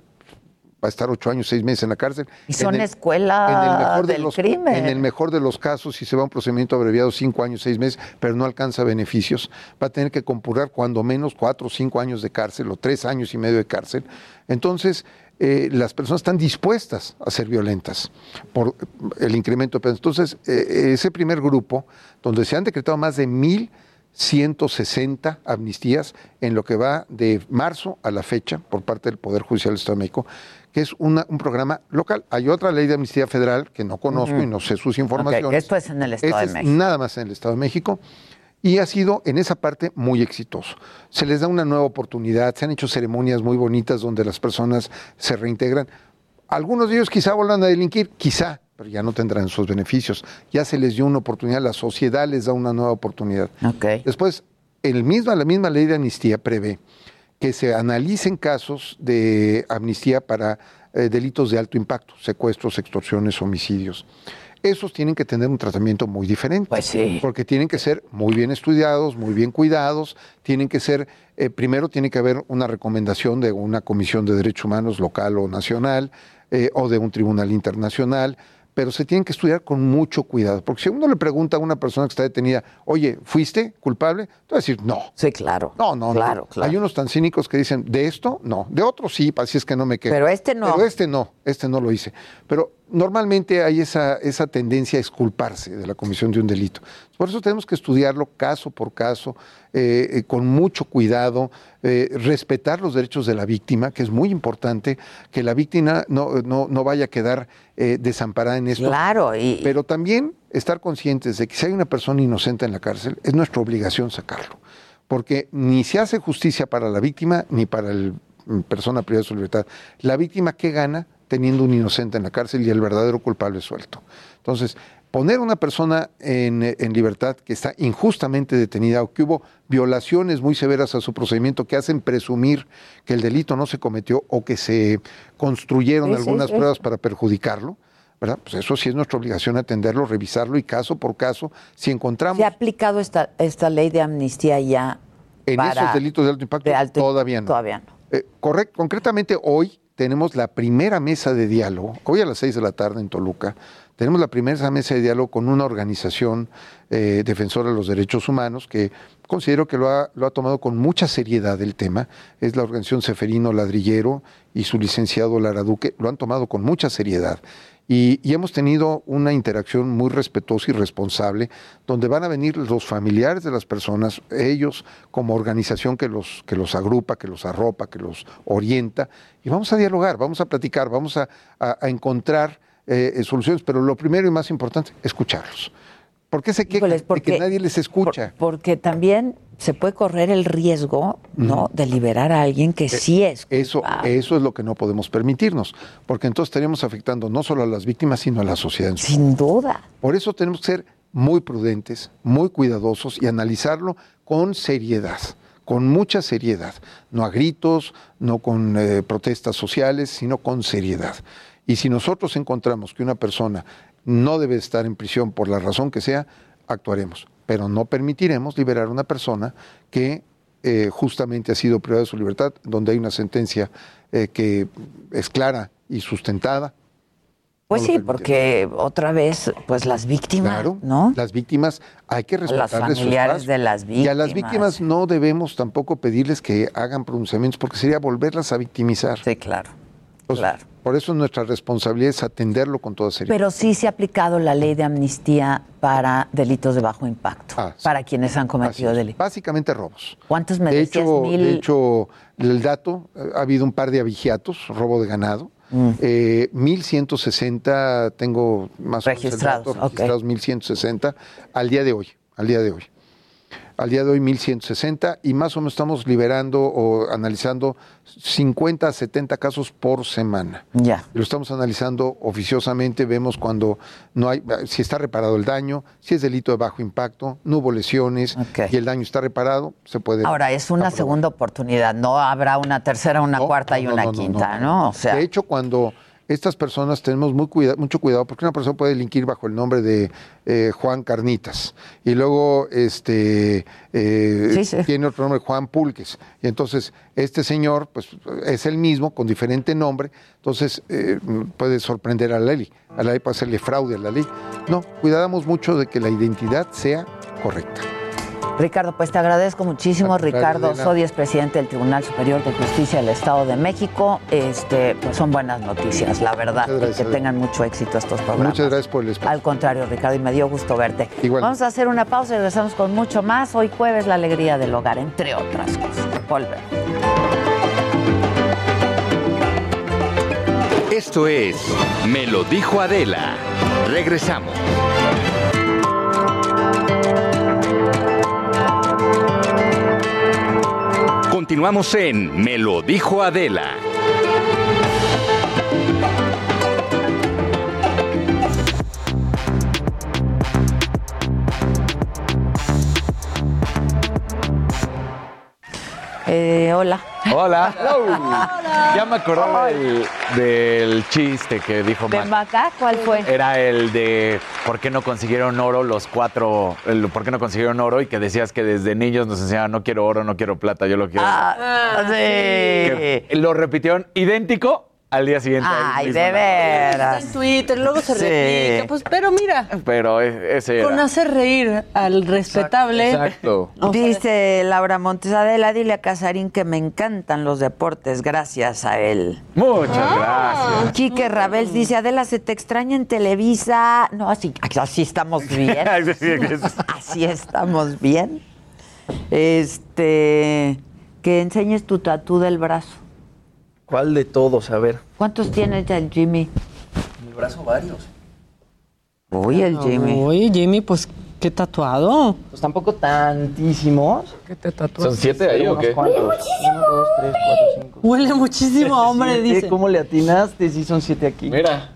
a estar ocho años, seis meses en la cárcel. Y son En el- escuela en el mejor de del los, crimen. En el mejor de los casos, si se va a un procedimiento abreviado, cinco años, seis meses, pero no alcanza beneficios, va a tener que compurar cuando menos cuatro o cinco años de cárcel o tres años y medio de cárcel. Entonces, eh, las personas están dispuestas a ser violentas por el incremento de penas. Entonces, eh, ese primer grupo, donde se han decretado más de mil 160 amnistías en lo que va de marzo a la fecha por parte del Poder Judicial del Estado de México, que es una- un programa local. Hay otra ley de amnistía federal que no conozco y no sé sus informaciones. Esto es en el Estado Este de es México. Nada más en el Estado de México. Y ha sido en esa parte muy exitoso. Se les da una nueva oportunidad, se han hecho ceremonias muy bonitas donde las personas se reintegran. Algunos de ellos quizá vuelvan a delinquir, quizá, pero ya no tendrán sus beneficios. Ya se les dio una oportunidad, la sociedad les da una nueva oportunidad. Después, el misma, la misma ley de amnistía prevé que se analicen casos de amnistía para eh, delitos de alto impacto, secuestros, extorsiones, homicidios. Esos tienen que tener un tratamiento muy diferente. Pues sí. Porque tienen que ser muy bien estudiados, muy bien cuidados, tienen que ser, eh, primero tiene que haber una recomendación de una comisión de derechos humanos local o nacional, eh, o de un tribunal internacional, pero se tienen que estudiar con mucho cuidado. Porque si uno le pregunta a una persona que está detenida, oye, ¿fuiste culpable? Te va a decir, no. Sí, claro. No, no, Claro, no. claro. Hay unos tan cínicos que dicen, de esto, no. De otro sí, así es que no me quedo. Pero este no. Pero este no, este no lo hice. Pero normalmente hay esa, esa tendencia a exculparse de la comisión de un delito. Por eso tenemos que estudiarlo caso por caso, eh, eh, con mucho cuidado, eh, respetar los derechos de la víctima, que es muy importante, que la víctima no, no, no vaya a quedar desamparada en esto. Claro, y- Pero también estar conscientes de que si hay una persona inocente en la cárcel, es nuestra obligación sacarlo. Porque ni se hace justicia para la víctima ni para la persona privada de su libertad. La víctima, ¿qué gana teniendo un inocente en la cárcel y el verdadero culpable suelto? Entonces, poner a una persona en, en libertad que está injustamente detenida o que hubo violaciones muy severas a su procedimiento que hacen presumir que el delito no se cometió o que se construyeron Sí, sí, algunas sí. pruebas para perjudicarlo, ¿verdad? Pues eso sí es nuestra obligación atenderlo, revisarlo y caso por caso, si encontramos ¿Se ha aplicado esta, esta ley de amnistía ya en para- esos delitos de alto impacto, de alto- todavía no. Todavía no. Eh, correct- concretamente hoy tenemos la primera mesa de diálogo, hoy a las seis de la tarde en Toluca, tenemos la primera mesa de diálogo con una organización eh, defensora de los derechos humanos que considero que lo ha, tomado con mucha seriedad el tema, es la organización Seferino Ladrillero y su licenciado Lara Duque, lo han tomado con mucha seriedad. Y, hemos tenido una interacción muy respetuosa y responsable, donde van a venir los familiares de las personas, ellos como organización que los, que los agrupa, que los arropa, que los orienta, y vamos a dialogar, vamos a platicar, vamos a, a- encontrar eh, soluciones, pero lo primero y más importante, escucharlos. ¿Por qué se quejan de que nadie les escucha? Porque también se puede correr el riesgo, ¿no? De liberar a alguien que sí es. Eh, Eso, eso es lo que no podemos permitirnos, porque entonces estaríamos afectando no solo a las víctimas, sino a la sociedad. En su Sin duda. Por eso tenemos que ser muy prudentes, muy cuidadosos y analizarlo con seriedad, con mucha seriedad, no a gritos, no con eh, protestas sociales, sino con seriedad. Y si nosotros encontramos que una persona no debe estar en prisión por la razón que sea, actuaremos, pero no permitiremos liberar a una persona que eh, justamente ha sido privada de su libertad, donde hay una sentencia eh, que es clara y sustentada. Pues No sí, porque otra vez, pues las víctimas, Claro, ¿no? Las víctimas hay que respetarles su familiares espacio. de las Y a las víctimas. víctimas no debemos tampoco pedirles que hagan pronunciamientos porque sería volverlas a victimizar. Sí, claro. Claro. Por eso nuestra responsabilidad es atenderlo con toda seriedad. Pero sí se ha aplicado la ley de amnistía para delitos de bajo impacto, Ah, para quienes han cometido delitos. Básicamente robos. ¿Cuántos me de decías? hecho, Mil. de hecho, el dato, eh, ha habido un par de abigiatos, robo de ganado. Mm. Eh, 1160, tengo más Registrados, o menos dato, registrados 1160 al día de hoy, al día de hoy. Al día de hoy 1160 y más o menos estamos liberando o analizando 50 a 70 casos por semana. Ya. Lo estamos analizando oficiosamente, vemos cuando no hay, si está reparado el daño, si es delito de bajo impacto, no hubo lesiones y el daño está reparado, se puede. Ahora, es una segunda oportunidad, no habrá una tercera, una No, cuarta y una no, quinta, no. O sea, de hecho, cuando estas personas tenemos muy cuida- mucho cuidado porque una persona puede delinquir bajo el nombre de eh, Juan Carnitas. Y luego este eh, Sí, sí. tiene otro nombre Juan Pulques. Y entonces este señor pues es el mismo con diferente nombre. Entonces eh, puede sorprender a la ley a la ley puede hacerle fraude a la ley no cuidamos mucho de que la identidad sea correcta Ricardo, pues te agradezco muchísimo. Ricardo Adela. Sodi es presidente del Tribunal Superior de Justicia del Estado de México. Este, pues son buenas noticias, la verdad. Muchas gracias, y que tengan mucho éxito estos programas. muchas gracias por el espacio Al contrario, Ricardo, y me dio gusto verte. Igual. Vamos a hacer una pausa y regresamos con mucho más. Hoy jueves, la alegría del hogar, entre otras cosas. Volver. Esto es Me lo dijo Adela. Regresamos. Continuamos en Me lo dijo Adela. Eh, hola. Hola. Ya me acordé del, del chiste que dijo ¿De Mac. Maca? ¿Cuál fue? Era el de por qué no consiguieron oro los cuatro, el por qué no consiguieron oro y que decías que desde niños nos enseñaban no quiero oro, no quiero plata, yo lo quiero. Ah, sí. Que lo repitieron idéntico al día siguiente. Ay, de veras. En Twitter, luego se Sí. replica. Pues, pero mira, Pero e- ese era. con hacer reír al respetable. Exacto. Dice Laura Montes Adela, dile a Casarín que me encantan los deportes, gracias a él. Muchas Ah. gracias. Quique Rabel dice, Adela, se te extraña en Televisa. No, así, así estamos bien. así estamos bien. Este, que enseñes tu tatú del brazo. ¿Cuál de todos? A ver. ¿Cuántos tienes ya el Jimmy? En el brazo varios. Uy, el Jimmy. Oye, Jimmy, pues qué tatuado. Pues tampoco tantísimos. ¿Qué te ¿Son siete ahí o Unos qué? cuantos. Uno, dos, tres, cuatro, cinco. Huele muchísimo hombre, dice. ¿Cómo le atinaste? Sí, son siete aquí. Mira.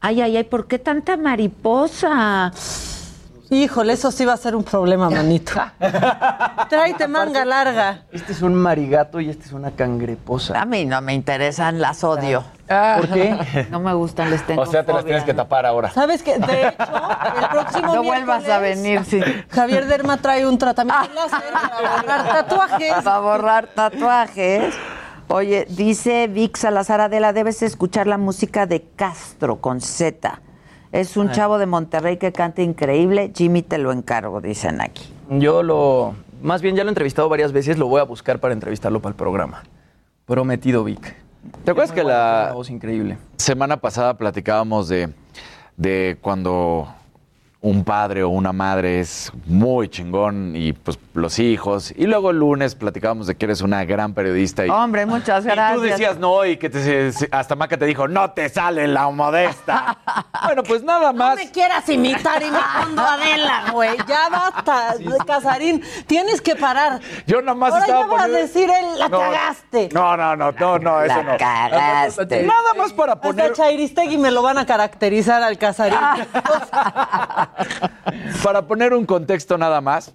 Ay, ay, ay, ¿por qué tanta mariposa? Híjole, eso sí va a ser un problema, manito. Tráete manga larga. Este es un marigato y este es una cangreposa. A mí no me interesan, las odio. ¿Por qué? No me gustan, les tengo O sea, te las tienes que tapar ahora. ¿Sabes qué? De hecho, el próximo No vuelvas a venir, sí. Javier Derma trae un tratamiento láser para borrar tatuajes. Para borrar tatuajes. Oye, dice Vic Salazar Adela, debes escuchar la música de Castro con Z. Es un chavo de Monterrey que canta increíble. Jimmy, te lo encargo, dicen aquí. Yo lo. Más bien, ya lo he entrevistado varias veces. Lo voy a buscar para entrevistarlo para el programa. Prometido, Vic. ¿Te acuerdas que la voz increíble? semana pasada platicábamos de, de cuando un padre o una madre es muy chingón y pues los hijos. Y luego el lunes platicábamos de que eres una gran periodista y, Hombre, muchas y gracias. tú decías no y que te, hasta Maca te dijo, no te sale la modesta. bueno, pues nada No más. me quieras imitar imitando a Adela, güey. Ya basta, Casarín. Tienes que parar. Yo nada más Ahora estaba ya va a poniendo- decir él, la No, cagaste. No, no, no, no, no, eso La no. cagaste. Nada más para Hasta poner Chairistegui me lo van a caracterizar al Casarín. Para poner un contexto nada más,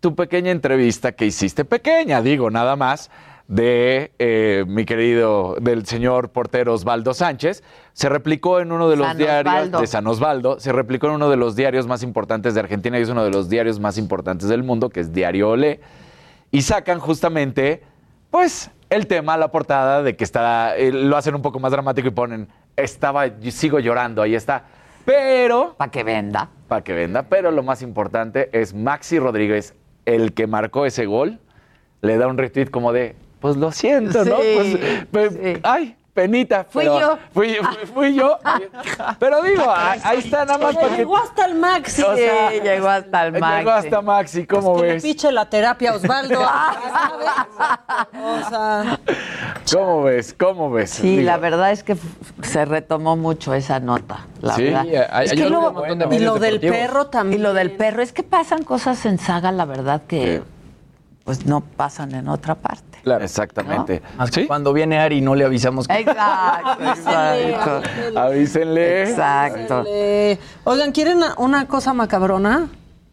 tu pequeña entrevista que hiciste, pequeña, digo, nada más, de eh, mi querido, del señor portero Osvaldo Sánchez, se replicó en uno de los San diarios Osvaldo. de San Osvaldo, se replicó en uno de los diarios más importantes de Argentina y es uno de los diarios más importantes del mundo, que es Diario Olé, y sacan justamente, pues, el tema, la portada de que está, eh, lo hacen un poco más dramático y ponen, estaba, sigo llorando, ahí está. Pero Para que venda. Para que venda. Pero lo más importante es Maxi Rodríguez, el que marcó ese gol, le da un retweet como de, pues lo siento, ¿no? Pues, sí. Ay, penita. Fui pero- yo. Fui, fui- fui yo. Pero digo, ahí, está nada más para que... Llegó hasta el Maxi. O sea, Sí, llegó hasta el Maxi. Llegó hasta Maxi, ¿cómo que le ves? piche la terapia Osvaldo. o sea, ¿Cómo ves? ¿Cómo ves? Sí, Digo, la verdad es que se retomó mucho esa nota, la Sí, verdad. hay- Es que un luego- montón de y lo del deportivos. perro y también. lo del perro, es que pasan cosas en saga, la verdad, que pues no pasan en otra parte. Claro. Exactamente. ¿Sí? Cuando viene Ari no le avisamos que Exacto, exacto. Avísenle. Exacto. Oigan, ¿quieren una- una cosa macabrona?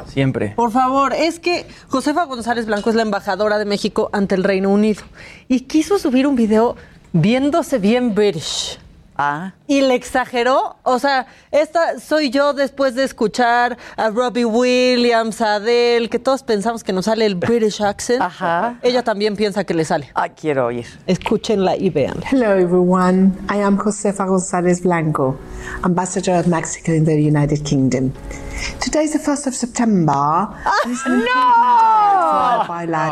siempre. Por favor, es que Josefa González Blanco es la embajadora de México ante el Reino Unido y quiso subir un video viéndose bien British. Ajá. y le exageró. O sea, esta soy yo después de escuchar a Robbie Williams, a Adele, que todos pensamos que nos sale el British accent. Ajá. Ella también piensa que le sale. Ah, quiero oír. Escúchenla y vean. Hello, everyone. I am Josefa González Blanco, Ambassador of Mexico in the United Kingdom. Today is the 1st of September. an ¡No!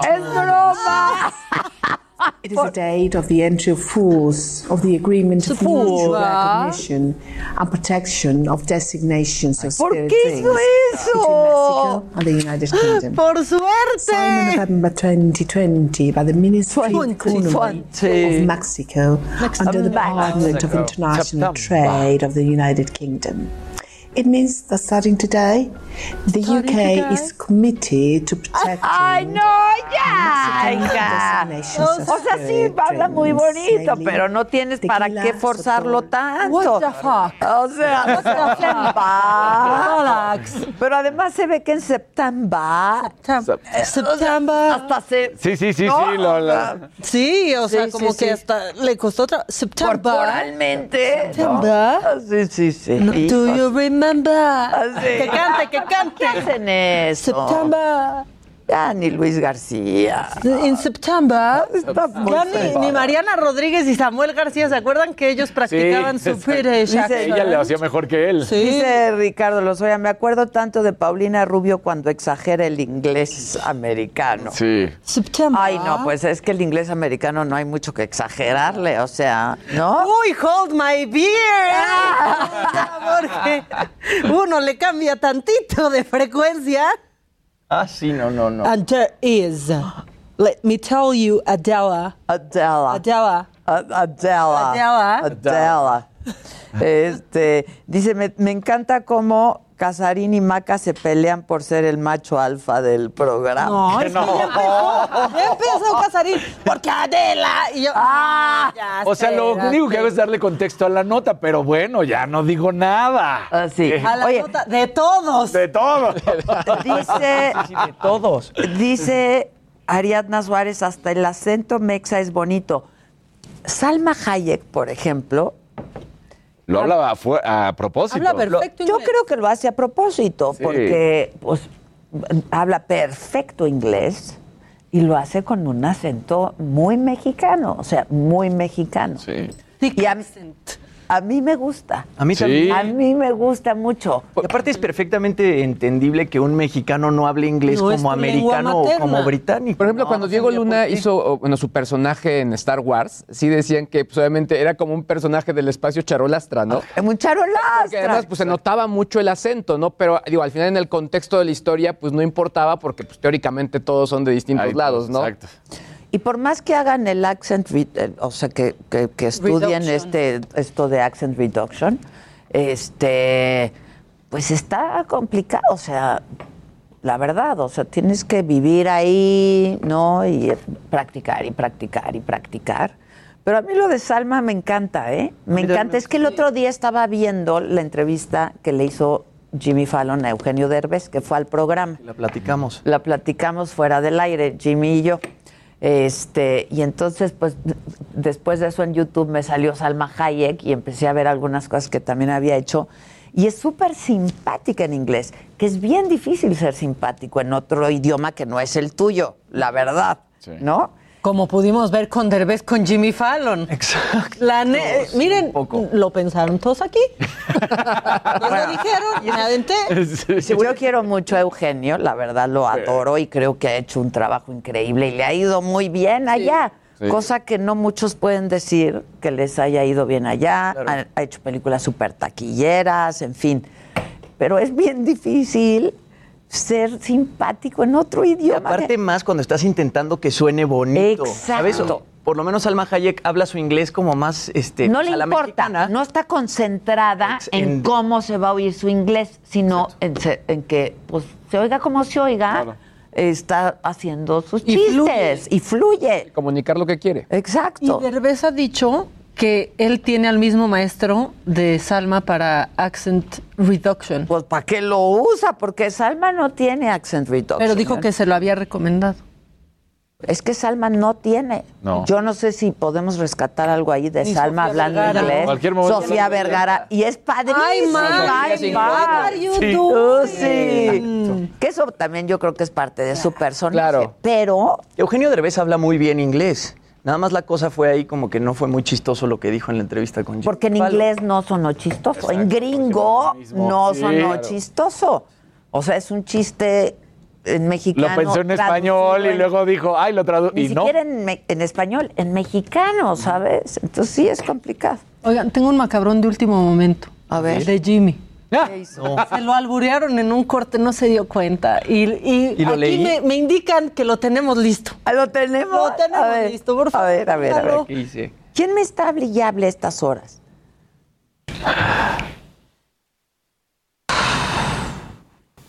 ¡Es broma! It is a date of the entry of force of the Agreement of Mutual Recognition and Protection of Designations of ¿Por Spirit qué hizo eso? between Mexico and the United Kingdom. ¡Por Signed in! November 2020 by the Ministry of Economy 2020. of Mexico under the Department of International Trade of the United Kingdom. It means that starting today, the Starting UK today? is committed to protecting ¡Ay, no! ¡Ya! of O sea, sí, habla muy bonito, pero no tienes para qué forzarlo tanto. What the fuck? O sea, no se. Pero además se ve que en septiembre. September. Hasta se. Sí, sí, sí, sí. lo- la- Sí, o sea, Sí, como sí, que sí. hasta le costó otra. September. Corporalmente. ¿no? September. Sí, sí, sí. Do you remember? Sí. Que cante, que cante. ¿Qué hacen eso? September. Ya ni Luis García. En Ya ni, ni Mariana Rodríguez y Samuel García, ¿se acuerdan que ellos practicaban su accent? Ella le hacía mejor que él. Sí. Dice Ricardo Lozoya, me acuerdo tanto de Paulina Rubio cuando exagera el inglés americano. Sí. September. Ay, no, pues es que el inglés americano no hay mucho que exagerarle, o sea, ¿no? Uy, hold my beer. Porque uno le cambia tantito de frecuencia. Ah, sí, no, no, no. And there is, let me tell you, Adela. Adela. Adela. A- Adela. Adela. Adela. Este, dice, me, me encanta cómo Casarín y Maca se pelean por ser el macho alfa del programa. No, es que ya empezó, ya empezó Casarín. Porque Adela. Y yo, ah, ya O sea, lo único que hago es darle contexto a la nota, pero bueno, ya no digo nada. Ah, sí. A la Oye, nota de todos. De todo. dice, Sí, de todos. dice Ariadna Suárez, hasta el acento mexa es bonito. Salma Hayek, por ejemplo, Lo hablaba fue- a propósito. Habla perfecto Yo inglés. creo que lo hace a propósito, Sí. porque pues, habla perfecto inglés y lo hace con un acento muy mexicano, o sea, muy mexicano. Sí. Y a, accent. A mí me gusta. A mí Sí. también. A mí me gusta mucho. Y aparte es perfectamente entendible que un mexicano no hable inglés No como americano o como británico. Por ejemplo, No, cuando no Diego Luna hizo bueno, su personaje en Star Wars, sí decían que pues, obviamente era como un personaje del espacio charolastra, ¿no? Es un charolastra. Porque además pues, se notaba mucho el acento, ¿no? Pero digo, al final en el contexto de la historia pues no importaba porque pues, teóricamente todos son de distintos Ahí, lados, ¿no? Exacto. Y por más que hagan el accent, re- eh, o sea, que, que- que estudien Reduction. este, esto de accent reduction, este, pues está complicado, o sea, la verdad, o sea, tienes que vivir ahí, ¿no? Y eh, practicar y practicar y practicar. Pero a mí lo de Salma me encanta, ¿eh? Me encanta. Es que el otro día estaba viendo la entrevista que le hizo Jimmy Fallon a Eugenio Derbez, que fue al programa. La platicamos. La platicamos fuera del aire, Jimmy y yo. Este, y entonces, pues, después de eso en YouTube me salió Salma Hayek y empecé a ver algunas cosas que también había hecho. Y es súper simpática en inglés, que es bien difícil ser simpático en otro idioma que no es el tuyo, la verdad, ¿no? Como pudimos ver con Derbez con Jimmy Fallon. Exacto. La ne- Sí, miren, lo pensaron todos aquí. Nos lo dijeron, me aventé. Yo quiero mucho a Eugenio, la verdad lo adoro y creo que ha hecho un trabajo increíble y le ha ido muy bien allá. Sí. Cosa que no muchos pueden decir que les haya ido bien allá. Ha, ha hecho películas súper taquilleras, en fin. Pero es bien difícil ser simpático en otro Y idioma. aparte más cuando estás intentando que suene bonito. Exacto. ¿Sabes? O- Por lo menos Salma Hayek habla su inglés como más este no pues, le a la importa, mexicana. no está concentrada Ex- en, en- cómo se va a oír su inglés, sino en, se- en que pues, se oiga como se oiga, Claro. está haciendo sus Y chistes y fluye. Comunicar lo que quiere. Y Exacto. Derbez ha dicho que él tiene al mismo maestro de Salma para accent reduction. Pues ¿para qué lo usa? Porque Salma no tiene accent reduction. Pero dijo ¿eh? que se lo había recomendado. Es que Salma no tiene. No. Yo no sé si podemos rescatar algo ahí de Ni Salma Sofía hablando Vergara. inglés. Cualquier momento Sofía Vergara. Y es padrísimo. Ay, Mar, Ay, what Mar. are you Sí. Doing? sí. Que eso también yo creo que es parte de su personaje. Claro. Pero Eugenio Derbez habla muy bien inglés. Nada más la cosa fue ahí como que no fue muy chistoso lo que dijo en la entrevista con Jimmy porque en Fallon. inglés no sonó chistoso. en gringo no Sí, sonó claro. chistoso. O sea, es un chiste en mexicano. Lo pensó en español y en- luego dijo, ay, lo tradujo. Ni Y no. siquiera en, me- en español, en mexicano, ¿sabes? Entonces sí es complicado. Oigan, tengo un macabrón de último momento. A ver. De Jimmy. Ah, Se lo alburearon en un corte, no se dio cuenta. Y, y, ¿Y lo aquí leí? Me, me indican que lo tenemos listo. Ah, ¿Lo tenemos? Lo tenemos A ver, listo, por favor. A ver, a ver, a ver. Dígalo. ¿Qué hice? ¿Quién me está hable y hable a estas horas?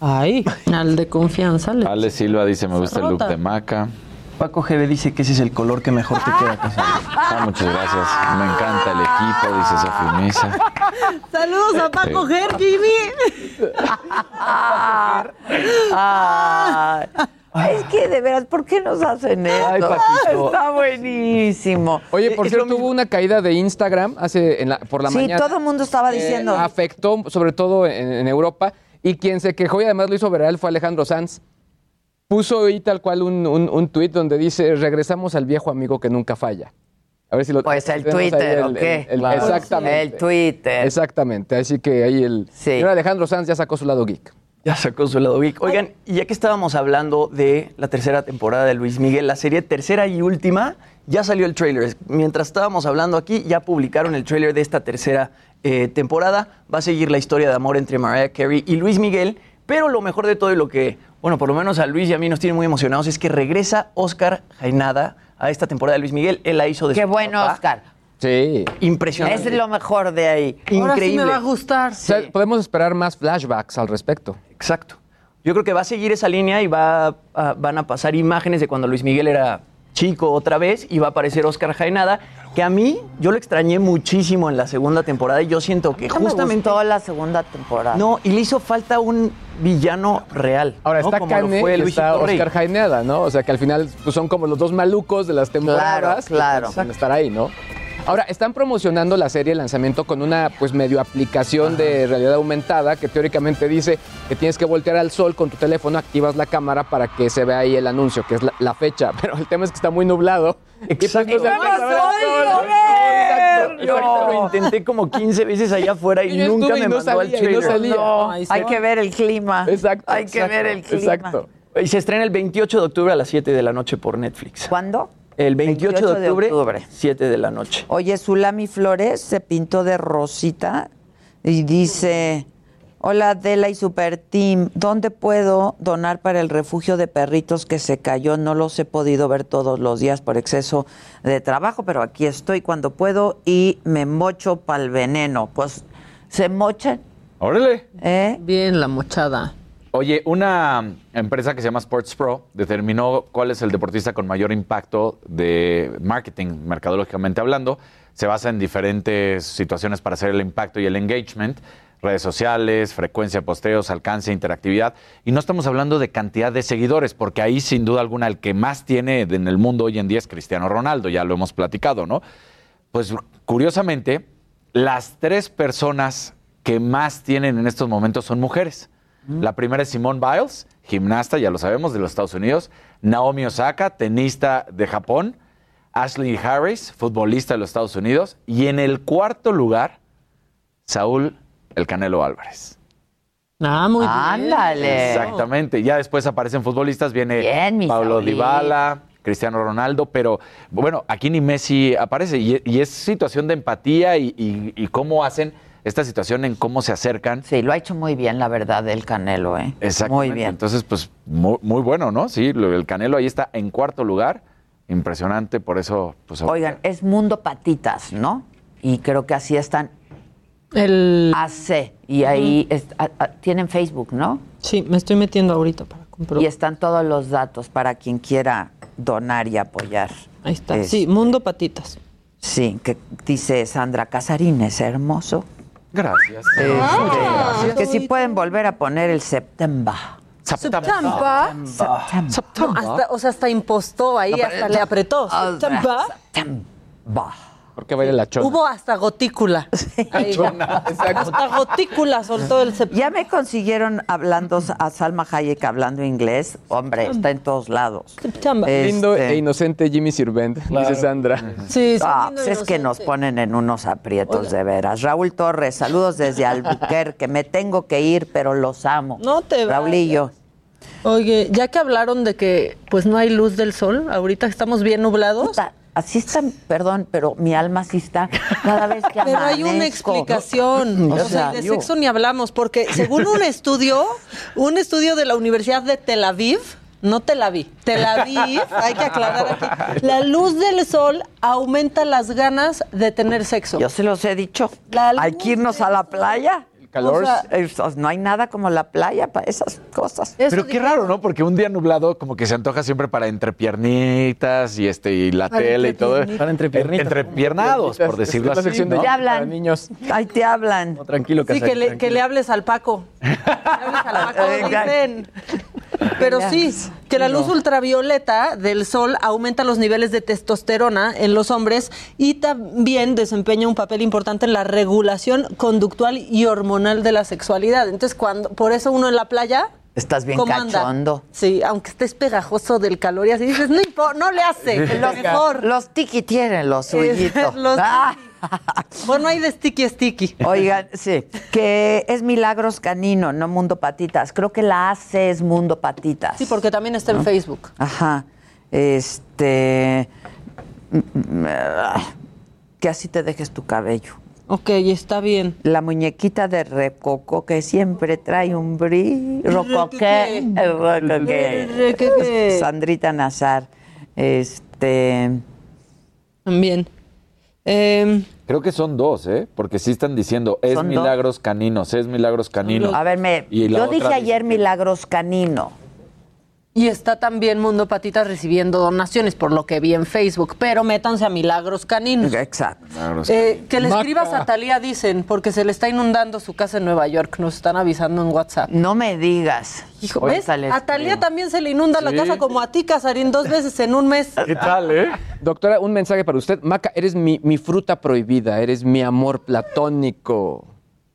Ay, al de confianza. Le... Ale Silva dice, me gusta el look de Maca. Paco GB dice que ese es el color que mejor te queda. Cassandra. Ah, muchas gracias. Me encanta el equipo, dice Sofía Mesa. Saludos a Paco Sí. Ger, Jimmy. Ay, es que de veras, ¿por qué nos hacen esto? Ay, Paquito. Está buenísimo. Oye, por Es lo cierto, hubo una caída de Instagram hace en la- por la sí, mañana. todo el mundo estaba Eh, diciendo. afectó sobre todo en, en Europa y quien se quejó y además lo hizo viral fue Alejandro Sanz. Puso ahí tal cual un, un, un tuit donde dice regresamos al viejo amigo que nunca falla. A ver si lo Pues el Twitter, el- ¿o qué? el- el- Claro. Exactamente. El Twitter. Exactamente. Así que ahí el Sí. señor Alejandro Sanz ya sacó su lado geek. Ya sacó su lado geek. Oigan, y ya que estábamos hablando de la tercera temporada de Luis Miguel, la serie tercera y última, ya salió el trailer. Mientras estábamos hablando aquí, ya publicaron el trailer de esta tercera eh, temporada. Va a seguir la historia de amor entre Mariah Carey y Luis Miguel, pero lo mejor de todo y lo que, bueno, por lo menos a Luis y a mí nos tiene muy emocionados es que regresa Oscar Jainada a esta temporada de Luis Miguel. Él la hizo de Qué su bueno, papá. Oscar. Sí. Impresionante. Es lo mejor de ahí. Ahora sí Increíble. me va a gustar. O sea, podemos esperar más flashbacks al respecto. Exacto. Yo creo que va a seguir esa línea y va a- van a pasar imágenes de cuando Luis Miguel era chico otra vez y va a aparecer Oscar Jaenada, que a mí yo lo extrañé muchísimo en la segunda temporada y yo siento que No justamente gustó la segunda temporada. no y le hizo falta un villano real. Ahora ¿no? está Como fue y está. Oscar Jaineada, ¿no? O sea que al final pues, son como los dos malucos de las temporadas. Claro, que van a estar ahí, ¿no? Ahora, están promocionando la serie, el lanzamiento, con una pues medio aplicación de realidad aumentada que teóricamente dice que tienes que voltear al sol con tu teléfono, activas la cámara para que se vea ahí el anuncio, que es la, la fecha. Pero el tema es que está muy nublado. Y, pues, Exacto. no sol. Exacto. Yo ahorita lo intenté como 15 veces allá afuera y, Y nunca me y no mandó al salía, y no trailer. salía. No, Ay, hay que ver el clima. Exacto. Hay que exacto, ver el clima. Exacto. Y se estrena el 28 de octubre a las 7 de la noche por Netflix. ¿Cuándo? El 28, de, octubre, octubre. 7 de la noche. Oye, Zulami Flores se pintó de rosita y dice, hola Adela y Super Team, ¿dónde puedo donar para el refugio de perritos que se cayó? No los he podido ver todos los días por exceso de trabajo, pero aquí estoy cuando puedo y me mocho para el veneno. Pues se mochan, Órale. ¿eh? Bien, la mochada. Oye, una empresa que se llama Sports Pro determinó cuál es el deportista con mayor impacto de marketing, mercadológicamente hablando. Se basa en diferentes situaciones para hacer el impacto y el engagement, redes sociales, frecuencia de posteos, alcance, interactividad. Y no estamos hablando de cantidad de seguidores, porque ahí sin duda alguna el que más tiene en el mundo hoy en día es Cristiano Ronaldo, ya lo hemos platicado, ¿no? Pues curiosamente, las tres personas que más tienen en estos momentos son mujeres. La primera es Simone Biles, gimnasta, ya lo sabemos, de los Estados Unidos. Naomi Osaka, tenista de Japón. Ashley Harris, futbolista de los Estados Unidos. Y en el cuarto lugar, Saúl El Canelo Álvarez. Ah, muy bien. Ándale. Exactamente. Ya después aparecen futbolistas, viene Bien, Pablo Saúlito. Dybala, Cristiano Ronaldo, pero bueno, aquí ni Messi aparece. Y, y es situación de empatía y, y- y cómo hacen esta situación en cómo se acercan. Sí, lo ha hecho muy bien, la verdad, el Canelo, ¿eh? Exactamente. Muy bien. Entonces, pues muy, muy bueno, ¿no? Sí, el Canelo ahí está en cuarto lugar. Impresionante, por eso, pues. Oigan, es Mundo Patitas, ¿no? Y creo que así están El... AC. Y ahí es- a- a- tienen Facebook, ¿no? Sí, me estoy metiendo ahorita para comprobar. Y están todos los datos para quien quiera donar y apoyar. Ahí está. Es- Sí, Mundo Patitas. Sí, que dice Sandra Casarín, es hermoso. Gracias. Este, que si pueden volver a poner el September. September. September. No, hasta- o sea, hasta impostó ahí, hasta le apretó. Ah, September. Porque baila la chona. Hubo hasta gotícula. Ahí. Hasta gotícula soltó el septiembre. Ya me consiguieron hablando a Salma Hayek hablando inglés. Hombre, está en todos lados. Lindo Este- e inocente Jimmy Sirvent, dice Sandra. Sí, Ah, pues es que nos ponen en unos aprietos de veras. Raúl Torres, saludos desde Albuquerque. Me tengo que ir, pero los amo. No te Raulillo. Oye, ya que hablaron de que pues no hay luz del sol, ahorita estamos bien nublados. Así está, perdón, pero mi alma sí está cada vez que Pero hay una amanezco. explicación. O O sea, de yo- sexo ni hablamos, porque según un estudio, un estudio de la Universidad de Tel Aviv, no Tel Aviv, Tel Aviv, hay que aclarar aquí, la luz del sol aumenta las ganas de tener sexo. Yo se los he dicho. Hay que irnos a la playa. Calor. O sea, es- no hay nada como la playa para esas cosas. Pero qué raro, ¿no? Porque un día nublado como que se antoja siempre para entrepiernitas y este y la Para tele y todo. Para entrepiernitas. Entrepiernados, por decirlo así. de ¿no? Te hablan. niños. Ahí te hablan. tranquilo, Sí, que le, que le hables al Paco. Que le hables al Paco, dicen. Pero sí, que la luz ultravioleta del sol aumenta los niveles de testosterona en los hombres y también desempeña un papel importante en la regulación conductual y hormonal de la sexualidad. Entonces, cuando por eso uno en la playa Estás bien ¿Cómo anda? cachondo. Sí, aunque estés pegajoso del calor y así dices, no, le hace, Los, mejor. los tiki tienen los suyitos. Los Ah. Bueno, hay de sticky sticky. Oigan, sí, que es Milagros Canino, no Mundo Patitas. Creo que la AC es Mundo Patitas. Sí, porque también está en Facebook. Ajá. Este. mm, mm, ah, Que así te dejes tu cabello. Ok, está bien. La muñequita de Recoco que siempre trae un brillo. Rocoqué. Rocoqué. Rocoqué. Sandrita Nazar. Este. También. Em, Creo que son dos, ¿eh? Porque sí están diciendo, es Son dos. Milagros Caninos, es Milagros Caninos. A ver, me, yo dije dice ayer Milagros Canino. Y está también Mundo Patitas recibiendo donaciones, por lo que vi en Facebook. Pero métanse a Milagros Caninos. Exacto. Eh, que le Maca. escribas a Talía, dicen, porque se le está inundando su casa en Nueva York. Nos están avisando en WhatsApp. No me digas. Hijo, ¿ves? A Talía escribo. también se le inunda la casa como a ti, Casarín, dos veces en un mes. ¿Qué tal, eh? Doctora, un mensaje para usted. Maca, eres mi, mi fruta prohibida, eres mi amor platónico.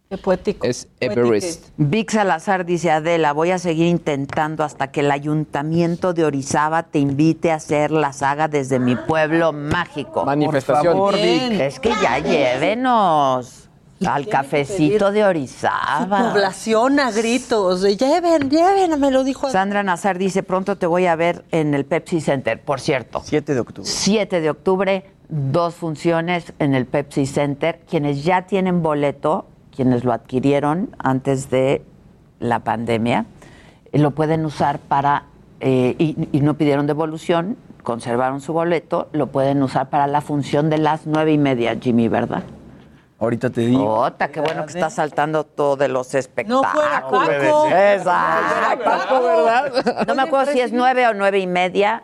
Qué poético. Es Everest. Vic Salazar dice, Adela, voy a seguir intentando hasta que el ayuntamiento de Orizaba te invite a hacer la saga desde mi pueblo mágico. Manifestación. Por favor. Vic. Es que ya llévenos al cafecito de Orizaba. Población a gritos. de, Lleven, lleven, me lo dijo. Sandra Nazar dice, pronto te voy a ver en el Pepsi Center, por cierto. 7 de octubre. 7 de octubre, dos funciones en el Pepsi Center. Quienes ya tienen boleto, quienes lo adquirieron antes de la pandemia, eh, lo pueden usar para, eh, y, y no pidieron devolución, conservaron su boleto, lo pueden usar para la función de las nueve y media, Jimmy, ¿verdad? Ahorita te digo. Ota, qué bueno que está saltando todo de los espectáculos. fuera Paco. Exacto, ¿verdad? No me acuerdo si es nueve o nueve y media.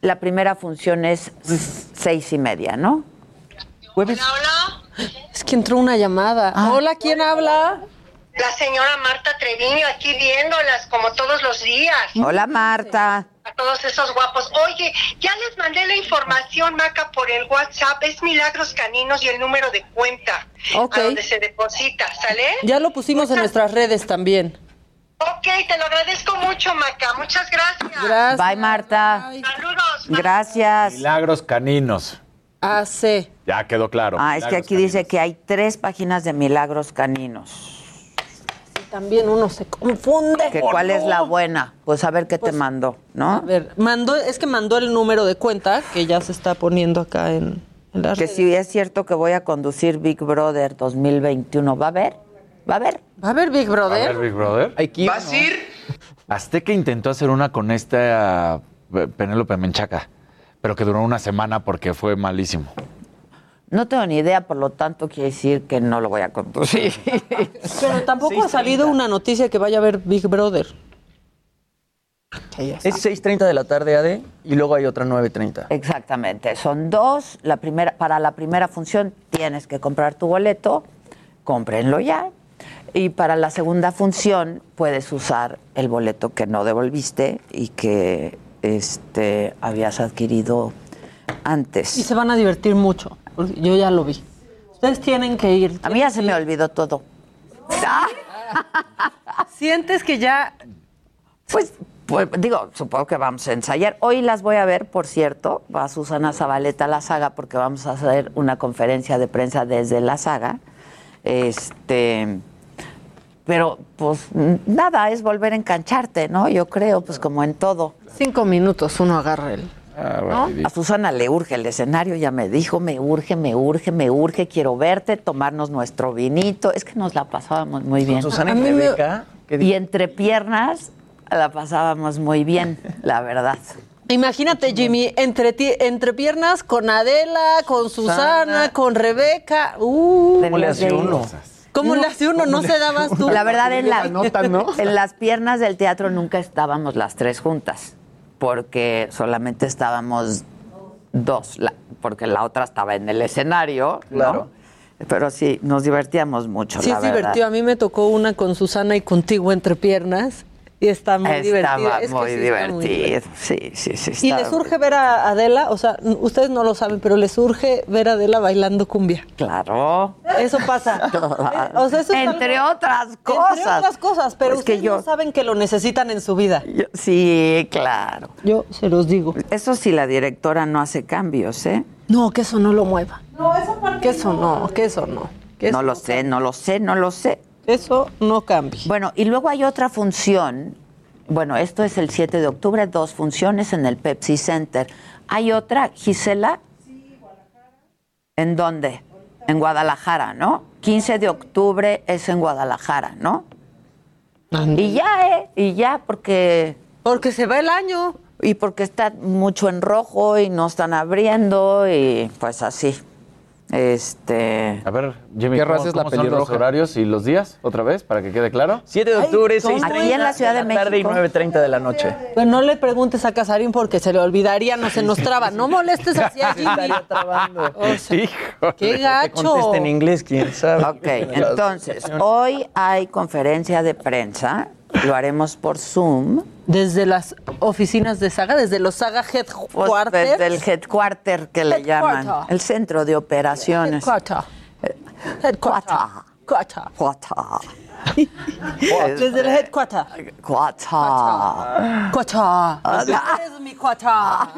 La primera función es seis y media, ¿no? Jueves. Es que entró una llamada. Ah. Hola, ¿quién habla? La señora Marta Treviño aquí viéndolas como todos los días. Hola, Marta. A todos esos guapos. Oye, ya les mandé la información, Maca, por el WhatsApp. Es Milagros Caninos y el número de cuenta. Ok. A donde se deposita, ¿sale? Ya lo pusimos en nuestras redes también. Ok, te lo agradezco mucho, Maca. Muchas gracias. Gracias. Bye, Marta. Saludos. Gracias. Milagros Caninos. AC. Ya quedó claro. Ah, es que aquí dice que hay tres páginas de milagros caninos. También uno se confunde. ¿Que ¿Cuál es la buena? Pues a ver qué te mandó, A ¿no? ver, mandó, es que mandó el número de cuenta que ya se está poniendo acá en, en las Que redes. si es cierto que voy a conducir Big Brother 2021, ¿va a haber? ¿Va a haber? Va a haber Big A Brother. ver, Big Brother. Hay que ir, ¿Vas ¿no? a ir? Azteca intentó hacer una con esta eh, Penélope Menchaca, pero que duró una semana porque fue malísimo. No tengo ni idea, por lo tanto quiere decir que no lo voy a conducir. Pero tampoco ha salido una noticia que vaya a haber Big Brother. Es 6.30 de la tarde, AD, y luego hay otra 9.30. Exactamente, son dos. La primera, para la primera función tienes que comprar tu boleto, cómprenlo ya. Y para la segunda función puedes usar el boleto que no devolviste y que este habías adquirido antes. Y se van a divertir mucho. porque Yo ya lo vi. Ustedes tienen que ir. A mí ya se me olvidó todo. Sientes que ya. Pues, pues, digo, supongo que vamos a ensayar. Hoy las voy a ver, por cierto, va Susana Zabaleta a la saga porque vamos a hacer una conferencia de prensa desde la saga. Este, pero pues nada, es volver a engancharte, ¿no? Yo creo, pues como en todo. Cinco minutos uno agarra el. ¿no? A Susana le urge el escenario, ya me dijo, me urge, me urge, me urge, quiero verte, tomarnos nuestro vinito. Es que nos la pasábamos muy bien. Susana y me- Rebeca. ¿qué Y entre piernas la pasábamos muy bien, la verdad. Imagínate, Jimmy, entre, ti- entre piernas con Adela, con Susana, Susana. con Rebeca. Uh, ¿Cómo le hace uno? ¿Cómo le hace uno? ¿No se dabas tú? La verdad, en, la- nota, ¿no? en las piernas del teatro nunca estábamos las tres juntas, porque solamente estábamos dos, la- porque la otra estaba en el escenario, ¿no? Claro. Pero sí, nos divertíamos mucho, Sí, la es verdad. divertido. A mí me tocó una con Susana y contigo entre piernas. Y está muy Estaba divertido. Es que muy sí está muy divertido. Sí, sí, sí. Y estaba les urge ver a Adela, o sea, ustedes no lo saben, pero les urge ver a Adela bailando cumbia. Claro. Eso pasa. O sea, eso es Entre algo- otras cosas. Entre otras cosas, pero Pues que ustedes yo- no saben que lo necesitan en su vida. Yo- sí, claro. Yo se los digo. Eso sí, la directora no hace cambios, ¿eh? No, que eso no lo mueva. No, eso Que eso no, que eso no. Que No eso lo sé, no lo sé, no lo sé. Eso no cambia. Bueno, y luego hay otra función. Bueno, esto es el 7 de octubre, dos funciones en el Pepsi Center. Hay otra, Gisela. ¿En dónde? En Guadalajara, ¿no? 15 de octubre es en Guadalajara, ¿no? Y ya, ¿eh? Y ya, porque... Porque se va el año. Y porque está mucho en rojo y no están abriendo y pues así. Este... A ver, Jimmy, ¿Qué ¿cómo, raza es la son los pelirroja? horarios y los días? Otra vez, para que quede claro. 7 de octubre, Ay, 6.30 aquí en la Ciudad de tarde y México. 9.30 de la noche. Pues no le preguntes a Casarín porque se le olvidaría, no se nos traba. No molestes así a Jimmy. Trabando. O sea, Híjole. qué Te gacho. conteste en inglés, quién sabe. Ok, entonces, hoy hay conferencia de prensa, lo haremos por Zoom. Desde las oficinas de Saga, desde los Saga Pues Headquarters. desde el headquarter que le Headquarter. llaman, el centro de operaciones. Headquarter. Headquarter. Headquarter. Cuata. Desde el headquarter. Cuata. Cuata. Es mi cuata.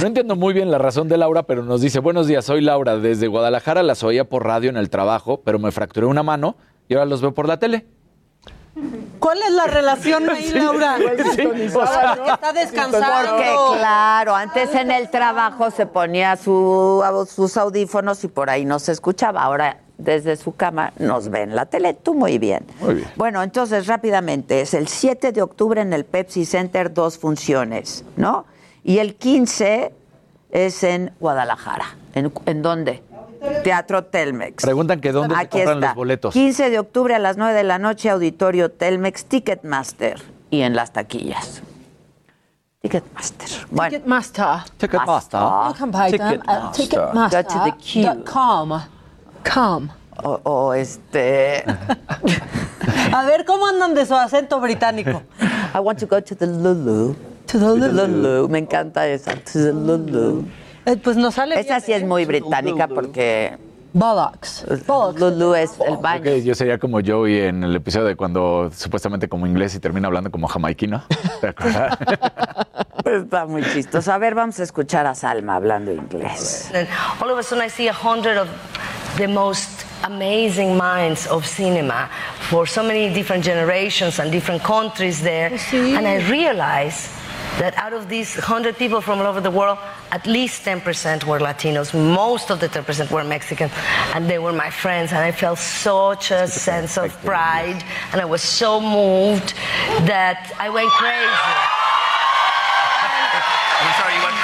No entiendo muy bien la razón de Laura, pero nos dice, buenos días, soy Laura. Desde Guadalajara las oía por radio en el trabajo, pero me fracturé una mano y ahora los veo por la tele. ¿Cuál es la relación ahí, Laura? Sí, o sea, Está descansando. Porque claro, antes en el trabajo se ponía su, sus audífonos y por ahí no se escuchaba. Ahora desde su cama nos ve en la tele. Tú muy bien. Muy bien. Bueno, entonces rápidamente, es el 7 de octubre en el Pepsi Center, dos funciones, ¿no? Y el 15 es en Guadalajara. ¿En, en dónde? Teatro Telmex. Preguntan que dónde se Aquí compran está. los boletos. 15 de octubre a las 9 de la noche, Auditorio Telmex, Ticketmaster y en las taquillas. Ticketmaster. Bueno, Ticketmaster. Ticketmaster. You can buy them at Go to the queue. Com. o, o este. A ver, ¿cómo andan de su acento británico? I want to go to the Lulu. To the Lulu. Me encanta esa. To the Lulu. Eh, pues nos sale Esa sí es muy británica porque Bollocks. Bollocks. Lulu es el baño. Ok, yo sería como Joey en el episodio de cuando supuestamente como inglés y termina hablando como jamaiquino. ¿Te acuerdas? Está muy chistoso. A ver, vamos a escuchar a Salma hablando inglés. All of a sudden, I see a hundred of the most amazing minds of cinema for so many different generations and different countries there. And I realize that out of these 100 people from all over the world, at least 10% were Latinos. Most of the 10% were Mexican. And they were my friends. And I felt such a sense of pride. And I was so moved that I went crazy. I'm sorry, you went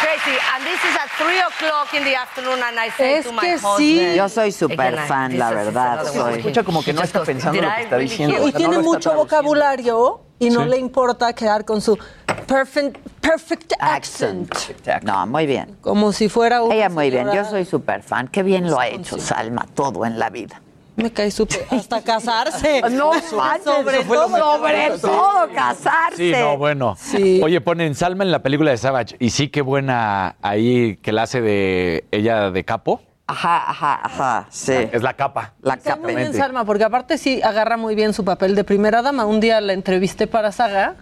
crazy? And this is at 3 o'clock in the afternoon, and I said Es to my que husband... sí. Yo soy súper I- fan, la verdad. Soy. Escucha como que no está pensando lo que está diciendo. Y o sea, no tiene está mucho vocabulario y no Sí. le importa quedar con su perfect, perfect accent. No, muy bien. Como si fuera una Ella muy bien. Yo soy súper fan. Qué bien lo ha hecho Salma, todo en la vida. Me cae súper. Hasta casarse. No manches, sobre todo, sobre todo, casarse. Sí, no, bueno. Oye, ponen Salma en la película de Savage. Y sí, qué buena ahí que la hace de ella de capo. Ajá, ajá, ajá, sí. Es la capa. La muy bien, Salma, porque aparte sí agarra muy bien su papel de primera dama. Un día la entrevisté para Saga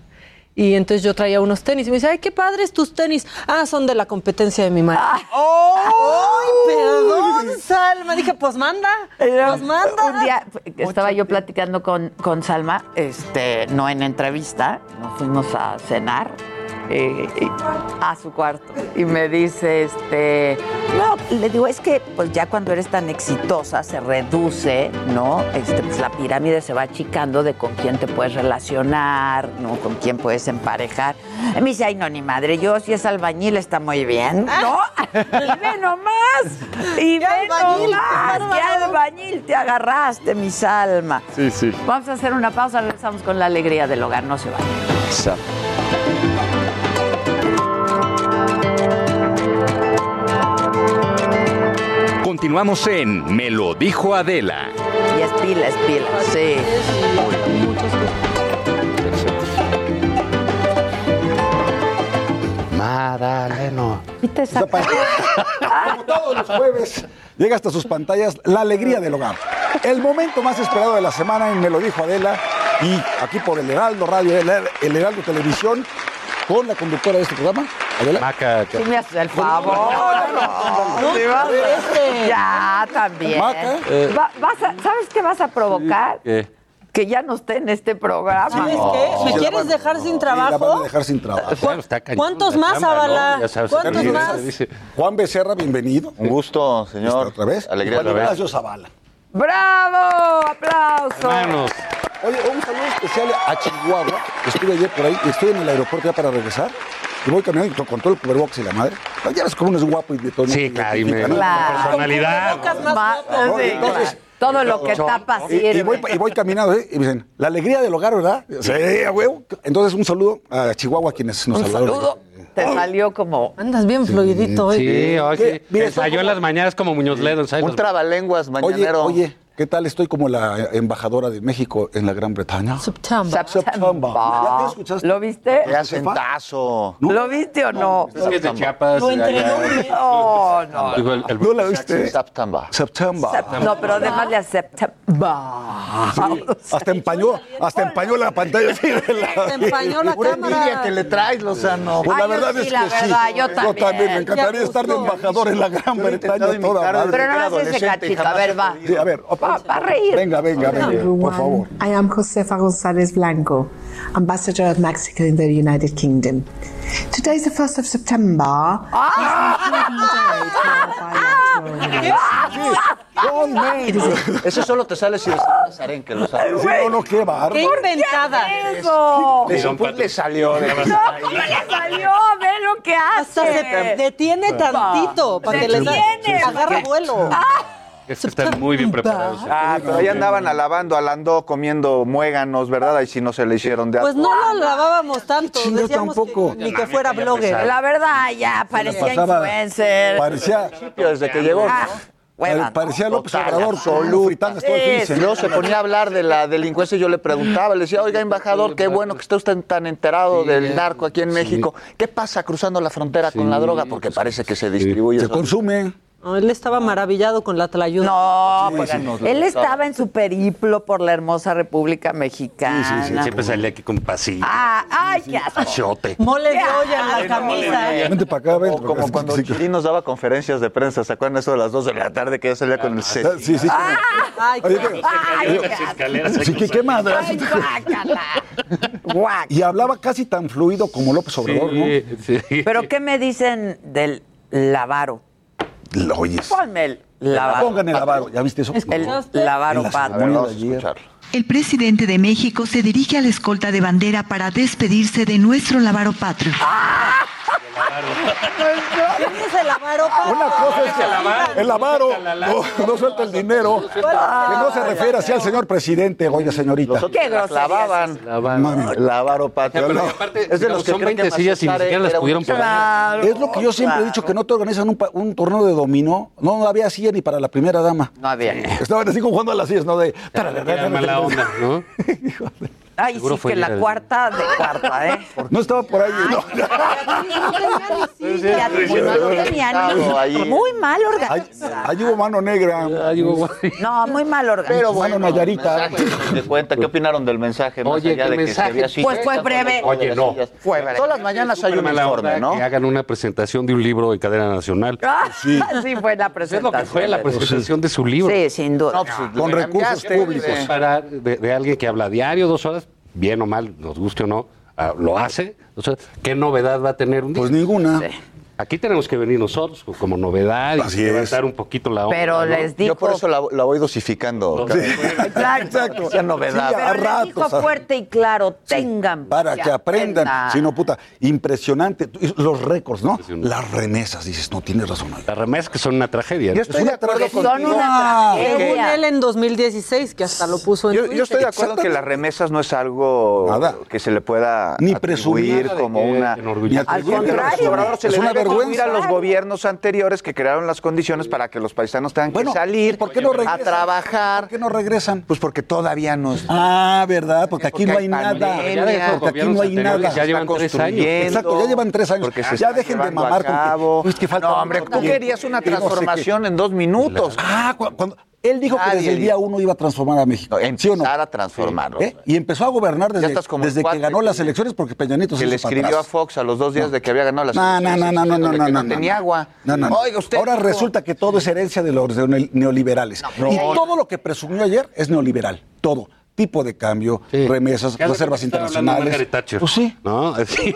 y entonces yo traía unos tenis y me dice, ay, qué padres tus tenis. Ah, son de la competencia de mi madre. ¡Ay, perdón, Salma! Dije, pues manda, pues manda. Un día estaba yo platicando con, con Salma, este, no en entrevista, nos fuimos a cenar eh, a su cuarto. Y me dice, este, no, le digo, es que pues ya cuando eres tan exitosa se reduce, ¿no? Este, pues la pirámide se va achicando de con quién te puedes relacionar, ¿no? Con quién puedes emparejar. Y me dice, ay, no, ni madre, yo si es albañil está muy bien, ¿no? y ve nomás, y ve albañil, nomás, qué albañil te agarraste, mi Salma. Sí, sí. Vamos a hacer una pausa, regresamos con la alegría del hogar, no se vayan. Continuamos en Me lo dijo Adela. Y es pila, es pila, sí. Madaleno. Como todos los jueves, llega hasta sus pantallas la alegría del hogar. El momento más esperado de la semana en Me lo dijo Adela y aquí por el Heraldo Radio, el, Heraldo Televisión, con la conductora de este programa. Maca. Tú me haces el favor. No, Sí, vas a-. Ya, también. Maca. Va- vas a- ¿Sabes qué vas a provocar? Que ya no esté en este programa. ¿Sabes qué? ¿Me quieres dejar sin La van a trabajo? dejar sin trabajo. ¿Cuántos más, Abala? ¿Cuántos más? Juan Becerra, bienvenido. Un gusto, señor. Otra vez. Alegría Juan. Ignacio Zavala. ¡Bravo! ¡Aplausos! Oye, un saludo especial a Chihuahua. Estuve ayer por ahí, estoy en el aeropuerto ya para regresar. Y voy caminando con todo el cubrebocas y la madre. Ya ves cómo uno es guapo y de todo. Sí, claro, y me- ¿no? Claro. personalidad. Más guapo. sí, Entonces, claro. Todo lo que tapa Y, sirve. y voy, y voy caminando, ¿eh? Y me dicen, la alegría del hogar, ¿verdad? Sí, a huevo. Entonces, un saludo a Chihuahua, quienes nos Un saludaron. saludo. Te salió como... Andas bien fluidito hoy. Sí, hoy sí. Mira, estoy en las mañanas como Muñoz Ledo. Un trabalenguas Oye, mañanero. oye, ¿qué tal estoy como la embajadora de México en la Gran Bretaña? September. September. ¿Ya te escuchaste? ¿Lo viste? Qué acentazo. ¿Lo viste o no? Es que es de Chiapas. Lo entrenó allá- bien. No, no. Digo, el- el- ¿No la viste? September. September. No, pero además le acepta. Hasta empañó, hasta empañó la pantalla. de la- empañó la envidia que le traes, Lozano. Pues la Ay, yo verdad sí, es la que sí. verdad, yo también. me encantaría estar de embajador en la Gran Yo Bretaña toda madre. Pero no haces ese cachito. A ver, va. Sí, a ver, Va, va a reír. venga, venga, venga, por favor. I am Josefa González Blanco, Ambassador of Mexico in the United Kingdom. Today is the 1st of September. Eso solo te sale si arenque, lo sabes. Sí, no, no, qué bárbaro. ¡Qué inventada! ¡Eso! Le, pues, le salió. de- No, ¿cómo le salió? Ve lo que Hasta se hace. detiene tantito para que agarre vuelo. Es que están muy bien preparados. Ah, pero ahí andaban alabando, al andó comiendo muéganos, ¿verdad? Ahí sí no se le hicieron de Pues no lo lavábamos tanto. Sí, yo Decíamos que tampoco. ni que fuera blogger. La verdad, ya parecía pasaba- influencer. Parecía, desde que llegó. Ah, hueva, ¿no? parecía López Total, Obrador, Sí, semana. Yo se ponía a hablar de la delincuencia y yo le preguntaba, le decía, oiga, embajador, qué bueno que está usted tan enterado del narco aquí en México. ¿Qué pasa cruzando la frontera con la droga? Porque parece que se distribuye. Se eso. consume. No, él estaba maravillado con la tlayuda. No, Sí, pues, sí, él estaba en su periplo por la hermosa República Mexicana. Siempre salía aquí con pasillo. Ah, ay, qué asco. Pachote. Mole de olla en la Ay, camisa. Vente para acá, vente. O como cuando Sí, Chiri nos daba conferencias de prensa, ¿se acuerdan eso de las 2 de la tarde que ya salía con el set? Sí, sí. Ay, Oye, qué- Ay, qué Sí, qué madre. Ay, guácala. Y hablaba casi tan fluido como López Obrador, ¿no? Sí, sí. Pero ¿qué me dicen del lavaro? Lo oyes. Ponme el lavaro. Pongan el lavaro, ¿ya viste eso? El lavaro la escucharlo. El presidente de México se dirige a la escolta de bandera para despedirse de nuestro Lavaro Patrio. ¿Quién es el avaro? Una cosa es que el avaro no, no suelta el dinero. Que no se refiere así al señor presidente, oiga, señorita. ¿Qué Lavaban. El avaro, patio. No. Es de los que son 20 sillas y ni siquiera las pudieron poner. Es lo que yo siempre he dicho, que no te organizan un, un torneo de dominó. No, no había silla ni para la primera dama. No había. Estaban así jugando a las sillas, ¿no? De... Era mala onda, ¿no? Ay, Seguro sí, que la cuarta de cuarta, ¿eh? No estaba por ahí. No. no muy mal organizado. Ahí hubo mano negra. Hubo... No, muy mal organizado. Pero bueno, mano Nayarita. De cuenta, ¿qué opinaron del mensaje? Oye, allá de mensaje? Que se pues fue breve. Oye, no. Fue breve. Todas las mañanas hay un informe, ¿no? Que hagan una presentación de un libro de cadena nacional. Ah, sí. sí, fue la presentación. Es lo que fue la pues, presentación de su libro. Sí, sin duda. Pues, Con recursos públicos. Para de alguien que habla diario, dos horas bien o mal, nos guste o no, ah, lo hace. O sea, ¿qué novedad va a tener un disco? Pues ninguna. Sí. Aquí tenemos que venir nosotros como novedad Así y levantar un poquito la onda. Pero ¿no? les dijo... Yo por eso la, la voy dosificando. Sí. Claro, Exacto. Sea novedad. Sí, Pero a les dijo fuerte y claro, sí, tengan. Para que aprendan. Si no, puta, impresionante. Los récords, ¿no? Las remesas, dices, no, tienes razón. Las remesas que son una tragedia. Yo estoy de acuerdo con Son una ah, tragedia. Según él en 2016, que hasta lo puso en yo, Yo estoy de acuerdo que las remesas no es algo Nada. que se le pueda Ni atribuir como una... Al contrario. se le vergüenza. a los gobiernos anteriores que crearon las condiciones para que los paisanos tengan bueno, que salir ¿por qué no a trabajar. ¿Por qué no regresan? Pues porque todavía no. Ah, ¿verdad? Porque aquí porque no hay, hay nada. Porque aquí no hay nada. Ya llevan tres años. Exacto, ya llevan tres años. ya dejen de mamar. Con que, pues que falta no, hombre, tú querías una transformación en dos minutos. Ah, cuando él dijo que desde el día uno iba a transformar a México. No, empezar a transformarlo. ¿Eh? Y empezó a gobernar desde, que ganó las elecciones porque Peña Nieto se Que le escribió a Fox a los dos días de que había ganado las elecciones. No, no, no, no, no, no, No Tenía agua. Oiga, usted Ahora resulta que todo es herencia de los neoliberales. y todo lo que presumió ayer es neoliberal. Todo tipo de cambio, remesas, reservas internacionales. Thatcher, pues sí. ¿no? sí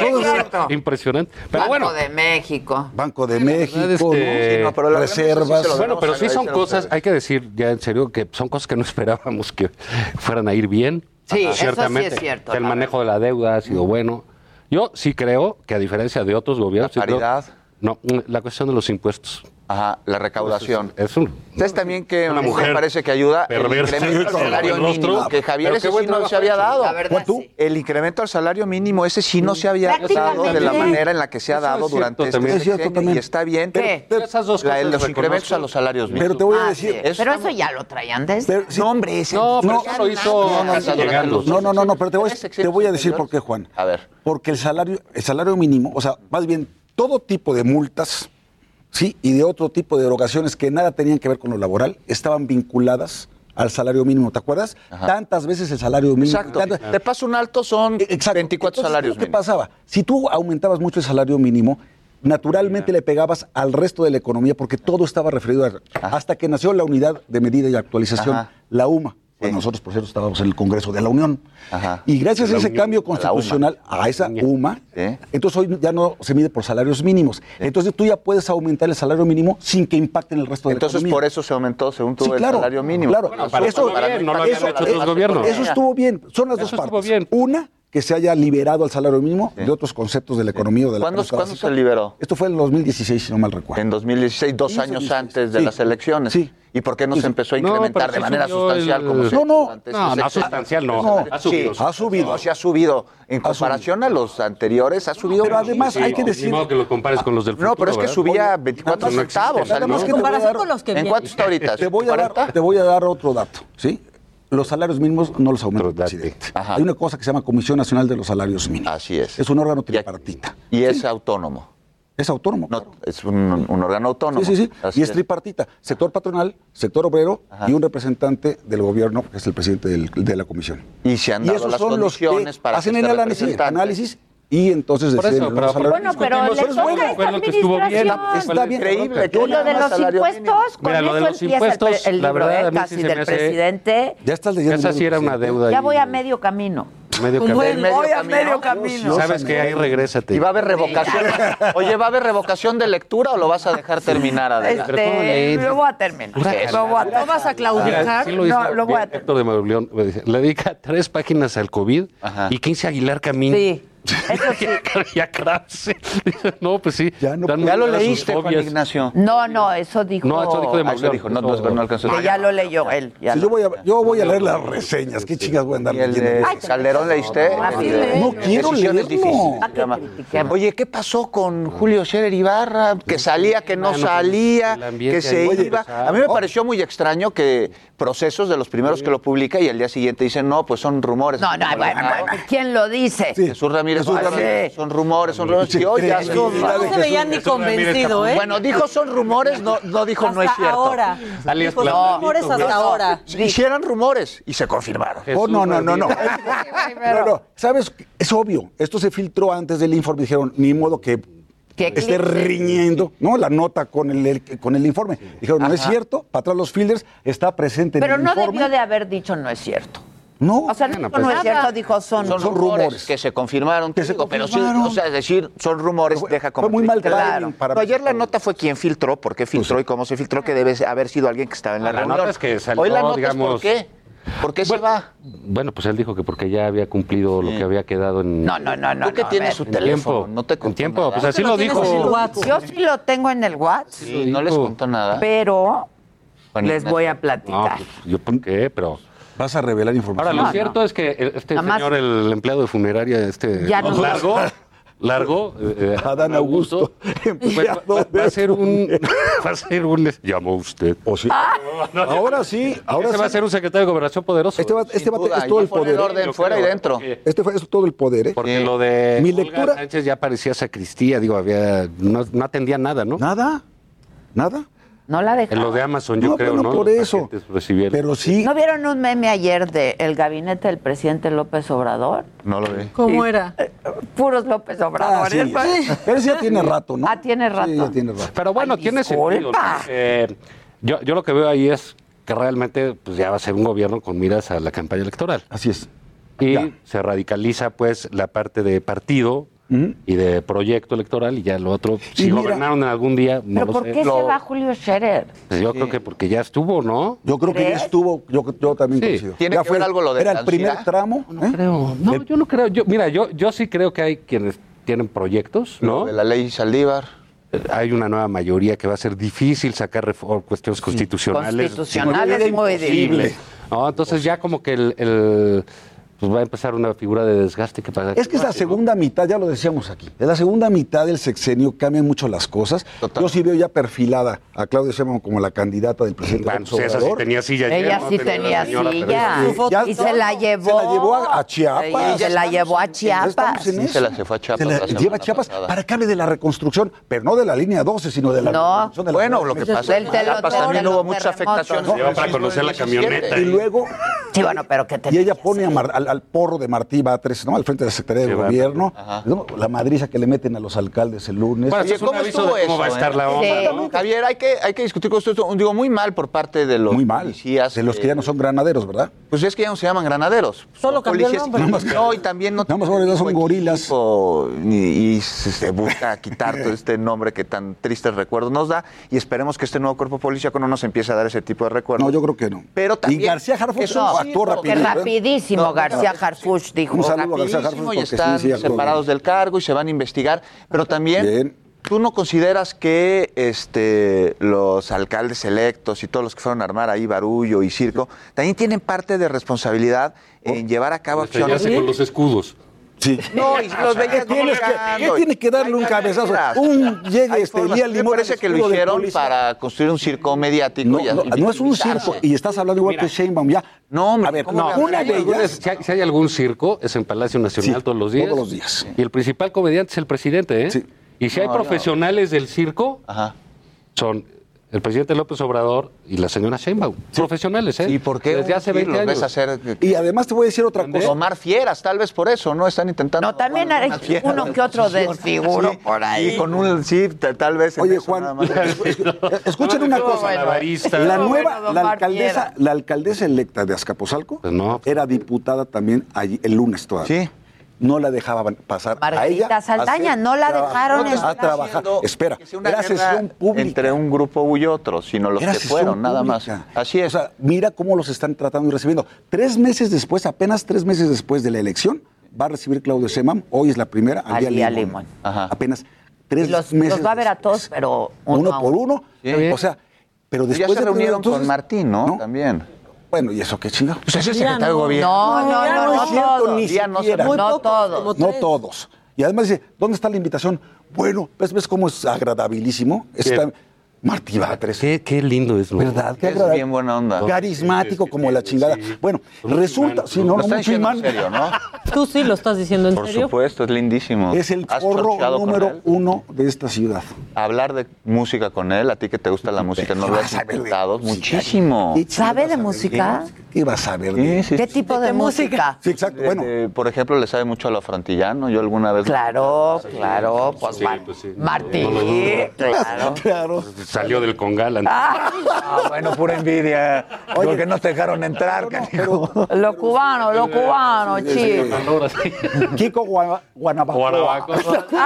todo impresionante. Pero Banco de México. Banco de México, es que... no, reservas. Bueno, pero sí son cosas, hay que decir ya en serio que son cosas que no esperábamos que fueran a ir bien. Sí, Ajá. ciertamente. Eso es cierto, el manejo de la deuda ha sido bueno. Yo sí creo que a diferencia de otros gobiernos, la paridad. No, la cuestión de los impuestos. Ajá, la recaudación. Es, un, ¿Sabes también que una mujer parece que ayuda perversa, el incremento al salario mínimo? Que Javier ese sí no se había dado. Verdad. El incremento al salario mínimo, ese sí no se había dado de la manera en la que se ha dado es durante cierto, este es cierto, Y está bien ¿Qué? Pero, esas dos cosas la, los incrementos a los salarios mínimos. Pero te voy a decir... Ah, pero eso ya lo traían desde... Sí. No, hombre, ese... No, pero eso lo hizo... No, no, no, no, pero te voy a decir por qué, Juan. A ver. Porque el salario mínimo, o sea, más bien todo tipo de multas sí, y de otro tipo de erogaciones que nada tenían que ver con lo laboral, estaban vinculadas al salario mínimo, ¿te acuerdas? Tantas veces el salario mínimo. Exacto. Te paso un alto, son e-, Exacto. 24 salarios ¿Qué pasaba? Si tú aumentabas mucho el salario mínimo, naturalmente le pegabas al resto de la economía porque todo estaba referido a... Hasta que nació la unidad de medida y actualización, la UMA. Eh. Nosotros, por cierto, estábamos en el Congreso de la Unión. Ajá. Y gracias a ese cambio constitucional, a, esa UMA, entonces hoy ya no se mide por salarios mínimos. Entonces tú ya puedes aumentar el salario mínimo sin que impacte en el resto de entonces, la Entonces por eso se aumentó, según tú, sí, el salario mínimo. Claro, eso, no lo habían eso, hecho. Eso estuvo bien, son las dos partes. Bien. Una, que se haya liberado al salario mínimo de otros conceptos de la economía sí. o de la ¿Cuándo, ¿Cuándo se liberó? Esto fue en 2016, si no mal recuerdo. En 2016, dos años antes de las elecciones. Sí. ¿Y por qué no se empezó a incrementar de manera sustancial? El... como no, no, no, no sustancial no. no. Ha subido. Sí, ha subido. No, sí ha subido. En comparación a los anteriores, ha subido. Pero además hay que decir... Ni modo que lo compares con los del futuro, No, pero es que subía 24 centavos. En comparación con los que En cuánto está ahorita? Te voy, a dar, te voy a dar otro dato, ¿sí? los salarios mínimos no los aumenta el presidente. Hay una cosa que se llama Comisión Nacional de los Salarios Mínimos. Así es. Es un órgano tripartita. Y, es autónomo. Es autónomo. No. Es un, órgano autónomo. Sí, sí, sí. Y es, tripartita. Sector patronal, sector obrero y un representante del gobierno, que es el presidente de la comisión. Y se han dado las son condiciones los que para hacen que el análisis y entonces Por eso, pero, pero bueno, pero le toca bueno, esta bueno, que estuvo bien, está, está bien increíble. Que lo de los impuestos, con Mira, lo de los impuestos, el, el la verdad, libro, eh, casi sí del presidente. Ya estás leyendo. Esa sí era una deuda. Ya voy a medio camino. Medio camino. Voy, medio voy a medio camino. Sabes que ahí regrésate. Y va a haber revocación. Oye, ¿va a haber revocación de lectura o lo vas a dejar terminar adelante? Este, lo voy a terminar. ¿No vas a claudicar? no, lo voy a terminar. Héctor de Mauleón le dedica tres páginas al COVID y 15 Aguilar Camín. Sí. Eso sí. ya, ya, ya No, pues sí. Ya, no, ya lo leíste, Juan Ignacio. No, no, eso dijo. No, eso dijo de ah, Mauricio. dijo, no, no, no, alcanzó. Que ya lo leyó él. Yo, voy a, leer las reseñas. ¿Qué chicas voy a andar leyendo? Calderón leíste. No quiero leerlo. Ah, Oye, ¿qué pasó con Julio Scherer Ibarra? Que salía, que no salía, que se iba. A mí me oh. pareció muy extraño que procesos de los primeros que lo publica y al día siguiente dicen, no, pues son rumores. No, no, ah. ¿quién lo dice? Jesús Ramírez. Ramírez. Son rumores, son rumores. No se veían ni convencido, ¿eh? Bueno, dijo son rumores, no, no dijo no es cierto. Ahora. Rumores hasta ahora. Hicieron rumores y se confirmaron. Oh, no, no, no, no. Sabes, es obvio. Esto se filtró antes del informe. Dijeron, ni modo que esté riñendo, ¿no? La nota con el, el con el informe. Dijeron, no es cierto, para atrás los fielders está presente Pero no debió de haber dicho no es cierto. No, o sea, no, no pues, es cierto, dijo son, son, son rumores, que se confirmaron, que se confirmaron. pero sí, o sea, es decir, son rumores, deja como muy claro. Pero ayer la nota fue quién filtró, por qué filtró y cómo se filtró, que debe haber sido alguien que estaba en la, la reunión. Nota es que salió, Hoy la nota digamos, es por qué. ¿Por qué se va? Bueno, pues él dijo que porque ya había cumplido lo que había quedado en. No, no, no, no. ¿Tú que no, su teléfono? Tiempo, no te contó. Tiempo, pues así lo, dijo. Yo sí lo tengo en el WhatsApp. Sí, no les contó nada. Pero les voy a platicar. No, yo por qué, pero. Vas a revelar información. Ahora, lo cierto es que este Además, señor, el empleado de funeraria, este ya no largo, largo, eh, eh, Adán Augusto, pues, va, a ser un, va a ser un, llamó usted. Oh, ahora sí, ahora este va a ser un secretario de gobernación poderoso. Este, va, este duda, va, es todo el poder. ¿eh? Orden fuera y dentro. Este fue, es todo el poder. Porque lo de mi lectura Sánchez ya parecía sacristía, digo, había no atendía nada, ¿no? Nada, nada. No la dejaron. En lo de Amazon, yo creo, bueno, ¿no? por eso. Pero sí. ¿No vieron un meme ayer de el gabinete del presidente López Obrador? No lo vi. ¿Cómo era? Eh, puros López Obrador. Ah, sí. Pero sí ya tiene rato, ¿no? Ah, tiene rato. Sí, ya tiene rato. Pero bueno, tiene sentido. Eh, yo, yo lo que veo ahí es que realmente pues, ya va a ser un gobierno con miras a la campaña electoral. Así es. Y se radicaliza pues la parte de partido y de proyecto electoral y ya lo otro, si mira, gobernaron algún día, no ¿pero ¿por qué se va Julio Scherer? Pues yo creo que porque ya estuvo, ¿no? Yo creo que ya estuvo, yo, yo también sí. coincido. Fue, algo lo de ¿Era el primer tramo? No creo, ¿Eh? no, yo no creo. Yo, mira, yo, yo sí creo que hay quienes tienen proyectos, ¿no? De la ley Saldívar hay una nueva mayoría que va a ser difícil sacar cuestiones constitucionales. Constitucionales muy. No, entonces ya como que el pues va a empezar una figura de desgaste que para Es que es la segunda mitad, ya lo decíamos aquí, en la segunda mitad del sexenio cambian mucho las cosas. Total. Yo sí veo ya perfilada a Claudia Sheinbaum como la candidata del presidente bueno, pues Esa sí tenía silla. Ella sí tenía, silla. Y se la llevó. Se la llevó a, Chiapas. Y se la llevó a Chiapas. Se la se fue a Chiapas. Se la, la a Chiapas para que hable de la reconstrucción, pero no de la línea 12, sino de la no. reconstrucción de la Bueno, lo que pasó en también hubo mucha afectación. Se para conocer la camioneta. Y luego... Sí, bueno, pero que te... Y ella pone a al, porro de Martí Batres, ¿no? Al frente de la Secretaría sí, Gobierno. La madriza que le meten a los alcaldes el lunes. ¿cómo va a estar eh? la onda? Sí. Javier, hay que, hay que discutir con esto. Digo, muy mal por parte de los muy mal. policías. De los que ya no son granaderos, ¿verdad? Pues es que ya no se llaman granaderos. Solo policías. El nombre. No, no, y también no. Nada más ahora ya son gorilas. Y, se, busca quitar todo este nombre que tan tristes recuerdos nos da. Y esperemos que este nuevo cuerpo policíaco no nos empiece a dar ese tipo de recuerdos. No, yo creo que no. Pero también. Y García Harfo es un actor rapidísimo. Rapidísimo, García. García Harfuch dijo. Y están separados del cargo y se van a investigar, pero también Bien. ¿Tú no consideras que este, los alcaldes electos y todos los que fueron a armar ahí barullo y circo también tienen parte de responsabilidad en llevar a cabo acciones? con los escudos. Sí. No, y los veías ¿Qué, tienes que, ¿Qué tiene que darle un cabezazo? Un llegue este día limón. Me parece que lo hicieron para construir un circo mediático. No, y no, no es un circo. Y estás hablando igual Mira. que Sheinbaum ya. No, a ver, no. Una de ellas. Si hay, algún circo, es en Palacio Nacional todos los días. Todos los días. Y el principal comediante es el presidente, ¿eh? Y si hay profesionales del circo, Ajá. son el presidente López Obrador y la señora Sheinbaum, profesionales, ¿eh? ¿Y por qué? Desde hace 20 años. Hacer... Eh, y además te voy a decir otra cosa. Tomar fieras, tal vez por eso, ¿no? Están intentando. No, también uno que otro desfiguro por ahí. Y con un sí, tal vez. Oye, Juan, escuchen una cosa. La nueva, la alcaldesa, la alcaldesa electa de Azcapotzalco pues no. era diputada también allí el lunes todavía. Sí no la dejaban pasar Margarita a ella. Saldaña, no la dejaron a trabajar. Espera, era sesión pública. Entre un grupo y otro, sino los que fueron, nada más. Así es. O sea, mira cómo los están tratando y recibiendo. Tres meses después, apenas tres meses después de la elección, va a recibir Claudio Seman. Hoy es la primera, al, día, Limón. Apenas tres los, meses. Los va a ver a todos, pero uno, uno por uno. O sea, pero después ya se de reunieron con Martín, ¿no? También. Bueno, ¿y eso qué chingado? Pues ese es secretario no, de gobierno. No, no, no, no, no, es cierto, todos. Ni siquiera, no, no todos. No todos. Y además dice, ¿dónde está la invitación? Bueno, ¿ves, ves cómo es agradabilísimo? Está, Martí Batres. Qué, qué lindo es, ¿verdad? Qué es bien buena onda. Carismático sí, como sí, la chingada. Sí. Bueno, resulta, si no, lo no, mucho imán. En serio, ¿no? Tú sí lo estás diciendo en Por serio. Por supuesto, es lindísimo. Es el porro número uno de esta ciudad. Hablar de música con él, a ti que te gusta la música, no lo has inventado muchísimo. ¿Sabe de música? ¿Qué vas a ver? ¿Qué tipo de, música? Sí, exacto. Bueno. por ejemplo, le sabe mucho a lo frantillano. Yo alguna vez. Claro, claro. Pues, Martí. Claro. Claro salió del Congal. Ah, ah bueno, pura envidia. Oye, porque nos dejaron entrar, canijo. Los cubanos, los cubanos, chicos. Kiko Guanabacoa. Guanabacoa.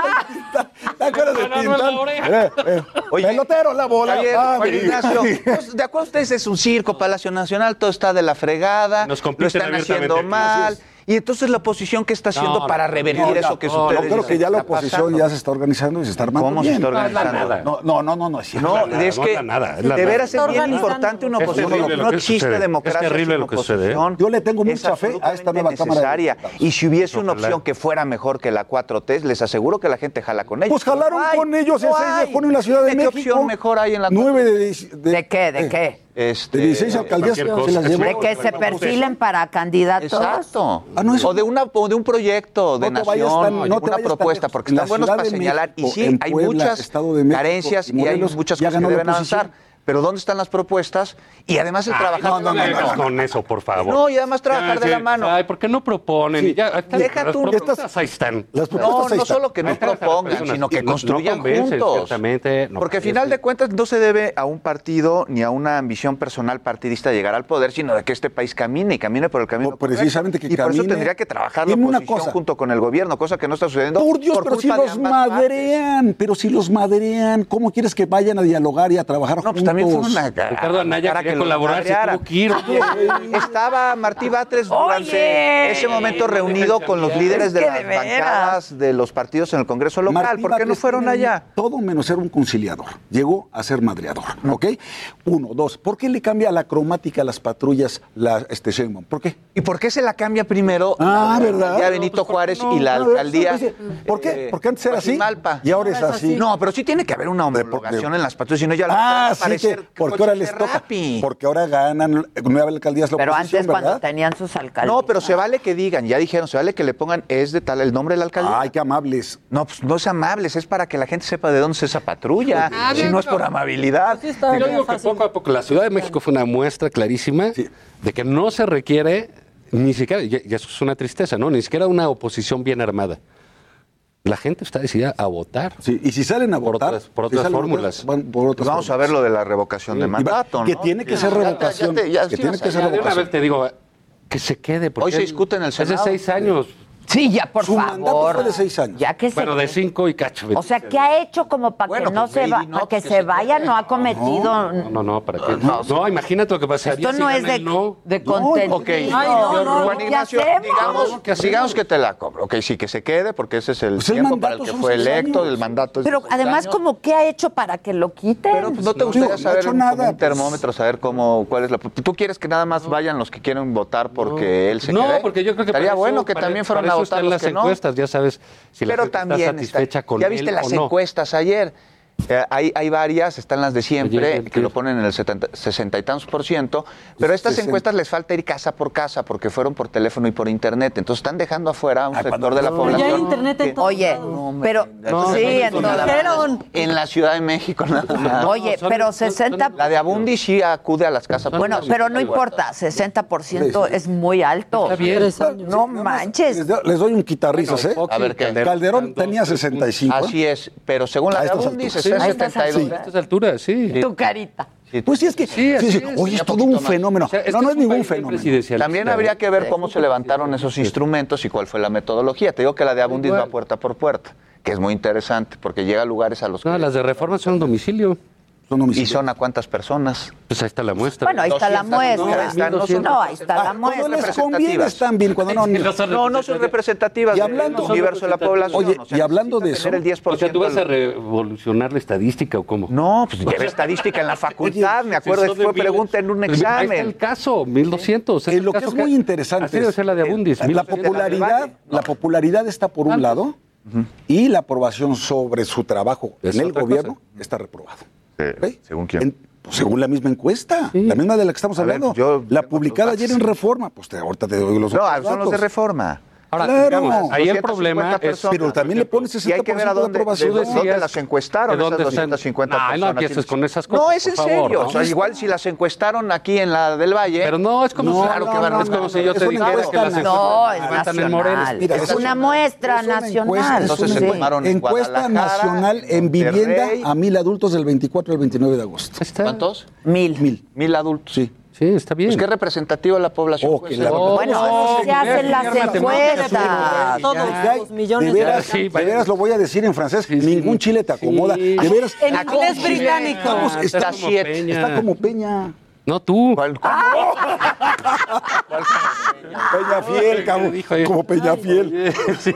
Ah, ¿Te acuerdas de Tintán? Eh, eh. Oye, pelotero, la bola. Ah, oye, Ignacio, pues, de acuerdo a ustedes es un circo, Palacio Nacional, todo está de la fregada, Nos lo están haciendo mal. Y entonces la oposición que está haciendo no, para revertir no, no, eso que sucede. No, creo que ya la oposición ya se está organizando y se está armando. ¿Cómo bien? se está organizando? No, no, no, no, es no, nada, es que nada, es de veras es bien importante una oposición. No existe democracia. Es terrible lo que sucede. ¿eh? Yo le tengo mucha fe a esta nueva necesaria. Cámara. De y si hubiese una opción que fuera mejor que la 4T, les aseguro que la gente jala con ellos. Pues jalaron con ellos el 6 de junio en la Ciudad de México. ¿Qué opción mejor hay en la 4T? ¿De qué? ¿De qué? Este, de 16 alcaldías se las llevó. De que se perfilen para candidatos. Exacto. Ah, no, o de, una, o de un proyecto de nación, tan, no una propuesta, porque están buenos para señalar. México, y sí, hay Puebla, muchas México, carencias y, Morelos, y hay muchas cosas que deben avanzar pero ¿dónde están las propuestas? Y además el trabajar no, no, no, con eso, por favor. No, y además trabajar de la mano. Ay, ¿por qué no proponen? Deja tú. Las ahí están. no, no solo que no propongan, sino que construyan juntos. Porque al final de cuentas no se debe a un partido ni a una ambición personal partidista llegar al poder, sino de que este país camine y camine por el camino. precisamente que y por eso tendría que trabajar la oposición junto con el gobierno, cosa que no está sucediendo. Por Dios, pero si los madrean, pero si los madrean, ¿cómo quieres que vayan a dialogar y a trabajar juntos? Pues, también fue una cara. Ricardo Anaya cara que colaborar, se tuvo que. Ah, Estaba Martí Batres durante ese momento reunido con los líderes de las de bancadas de los partidos en el Congreso local. Martí ¿Por qué no fueron allá? Todo menos ser un conciliador. Llegó a ser madreador, ¿ok? Uno, dos. ¿Por qué le cambia la cromática a las patrullas la, este Sheinbaum? ¿Por qué? ¿Y por qué se la cambia primero ah, la. Ya Benito pues, Juárez y la alcaldía? ¿Por qué? Eh, ¿Por qué antes era así? Y ahora es así. No, pero sí tiene que haber una homologación en las patrullas, si no ya la ah, porque ahora les toca. Porque ahora ganan nueve alcaldías la Pero antes cuando tenían sus alcaldes. No, pero se vale que digan, ya dijeron, se vale que le pongan es de tal el nombre del alcalde. Ay, qué amables. No, pues no es amables, es para que la gente sepa de dónde es esa patrulla. Si no es por amabilidad. Pues sí digo que poco a poco la Ciudad de México fue una muestra clarísima de que no se requiere ni siquiera, y eso es una tristeza, ¿no? Ni siquiera una oposición bien armada la gente está decidida a votar. Sí, y si salen a por votar otras, por otras si fórmulas. Por otras Vamos fórmulas. a ver lo de la revocación sí. de mandato, Que tiene que ser revocación. Que tiene que ser revocación. Una vez te digo que se quede. Porque Hoy se discute en el Senado. Hace seis años Sí, ya por pues, favor. mandato fue de seis años. Ya que se... Bueno, de cinco y cacho. O sea, ¿qué ha hecho como para que no pues, se, va, para que, pues, se, vaya? No ha cometido. No, no, no, para qué. No, no imagínate lo que pasaría. Esto no es de, no. de contenido. Ok, Ay, no, no, Juan Ignacio, digamos, que digamos que te la compro. Ok, sí, que se quede, porque ese es el pues tiempo para el que fue electo, el mandato Pero además, como ¿qué ha hecho para que lo quiten? No te gustaría saber un, termómetro, saber cómo, cuál es la. ¿Tú quieres que nada más vayan los que quieren votar porque él se quede? No, porque yo creo que. Estaría bueno que también fueran a votar están los las que encuestas, no. ya sabes si Pero la gente está satisfecha está, con Ya viste él las o no? encuestas ayer eh, hay, varias, están las de siempre, que lo ponen en el 70, 60 y tantos por ciento, pero a estas encuestas les falta ir casa por casa porque fueron por teléfono y por internet, entonces están dejando afuera a un sector de la no, población. Oye, pero sí, en, en la Ciudad de México nada más. Oye, pero 60 La de Abundi sí acude a las casas por Bueno, pero no importa, 60% es muy alto. No manches. Les doy, un guitarrista, ¿eh? A ver qué. Calderón tenía 65. Así es, pero según la de Abundi a estas 72. A estas alturas, sí. Tu carita. Pues sí, es que, Sí, así sí, sí, es. oye, es todo un más. fenómeno. O sea, no, no es ningún fenómeno. También habría que ver cómo se levantaron esos instrumentos y cuál fue la metodología. Te digo que la de Abundis va puerta por puerta, que es muy interesante porque llega a lugares a los No, que... las de reforma son domicilio. ¿Y son a cuántas personas? Pues ahí está la muestra. Bueno, ahí está la 200, muestra. no, no son- No, ahí está la muestra. cuando les conviene están bien, cuando no, No, no son representativas Y del hablando- universo de la población. Oye, o sea, y hablando de eso, el 10%. O sea, ¿tú vas a revolucionar la estadística o cómo? No, pues llevé estadística en la facultad, me acuerdo, de fue pregunta en un mira, Ahí está examen. el caso, 1200. Eh, lo que es muy interesante Así debe ser la de Abundis. la 1200. popularidad, la popularidad está por un lado y la aprobación sobre su trabajo en el gobierno está reprobado. ¿Según quién? En- pues, según la misma encuesta, la misma de la que estamos ver, hablando, yo la publicada ayer en Reforma, pues te, ahorita te doy los No, otros son los de reforma. Ahora, Claro. digamos, ahí el 250 problema es... Pero también le pones Y hay que ver a 60% de dónde, de aprobación. dónde decías las encuestaron, de esas dónde están- 250 Ay, no personas. empieces con esas cosas, No, es en favor, serio. ¿no? O sea, igual si las encuestaron aquí en la del Valle. Pero no, es como No, si, claro que no, van no, es como no, si yo te una dijera que las nacional. No, es nacional. Mira, es es una muestra es una nacional. encuesta, Entonces sí. se tomaron en Encuesta nacional en vivienda a mil adultos del 24 al 29 de agosto. ¿Cuántos? Mil. Mil. Mil adultos. Sí. Sí, está bien. Pues qué representativa la población. Oh, puede que ser. la- Bueno, así se hacen las encuestas. Todos Ya, los millones de veras, Sí, de veras lo voy a decir en francés, ningún chile te acomoda. Sí. De veras, En inglés británico. Estamos- Ah, está, está como siete. Peña. está como Peña. No, tú. ¿Cuál- cuál- Peña Fiel, ahí? como Peña Fiel. Sí.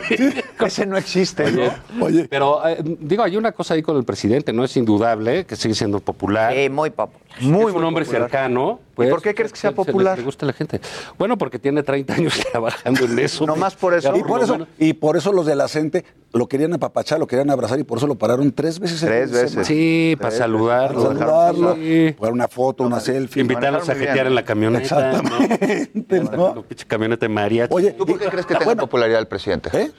Ese no existe, ¿no? Oye, Pero, eh, digo, hay una cosa ahí con el presidente, ¿no? Es indudable que sigue siendo popular. Sí, muy popular. Muy, es un hombre cercano. Pues, por qué crees que sea popular? Le gusta a la gente. Bueno, porque tiene 30 años trabajando en eso. No más por eso. Y por eso, menos. y por eso los de la CENTE lo querían apapachar, lo querían abrazar y por eso lo pararon tres veces. el Tres veces. semana. Sí, para saludarlo. Para saludarlo, Sí. para una foto, una selfie. Invitarlos a jetear en la camioneta. Exactamente, ¿no? ¿no? Camioneta de mariachi. Oye, ¿Tú por qué y- crees que tenga bueno, popularidad el presidente? ¿Eh?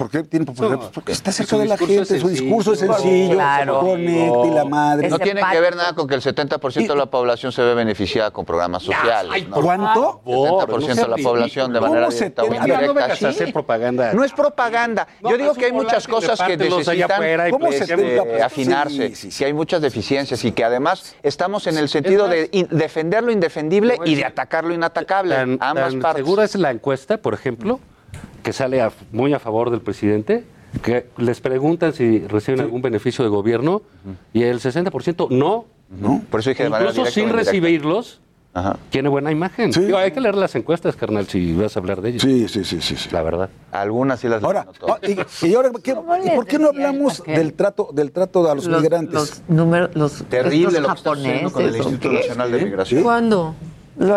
¿Por qué tiene popularidad? No, Pues porque está cerca de la discurso es gente, su sencillo. discurso es sencillo, Claro. conecta y la madre. No tiene que ver nada con que el 70% de la población se ve beneficiada con programas sociales. ¿no? ¿Cuánto? 70% de la población de ¿Cómo manera se directa o no indirecta. vengas a sí. hacer propaganda. No es propaganda. No, Yo digo que hay muchas cosas que necesitan afuera y ¿Cómo pues, se este, te- pues, afinarse, sí, sí, sí. que hay muchas deficiencias y que además estamos en el sentido de defender lo indefendible y de atacar lo inatacable. Tan, ambas tan partes. segura es la encuesta, por ejemplo, que sale a- muy a favor del presidente, que les preguntan si reciben algún beneficio de gobierno y el 60% no. ¿No? Por eso dije de manera Incluso sin recibirlos, Ajá. tiene buena imagen. Sí. Digo, hay que leer las encuestas, carnal, si vas a hablar de ellas. Sí, sí, sí, sí. sí. La verdad. Algunas sí las Ahora, no ah, y, y ahora ¿qué- ¿Cómo ¿y por qué no hablamos aquel? del trato, del trato a los, migrantes? Los números, los Terrible lo que está con el japoneses, ¿o Instituto qué? Nacional de Migración. ¿Cuándo? Digo.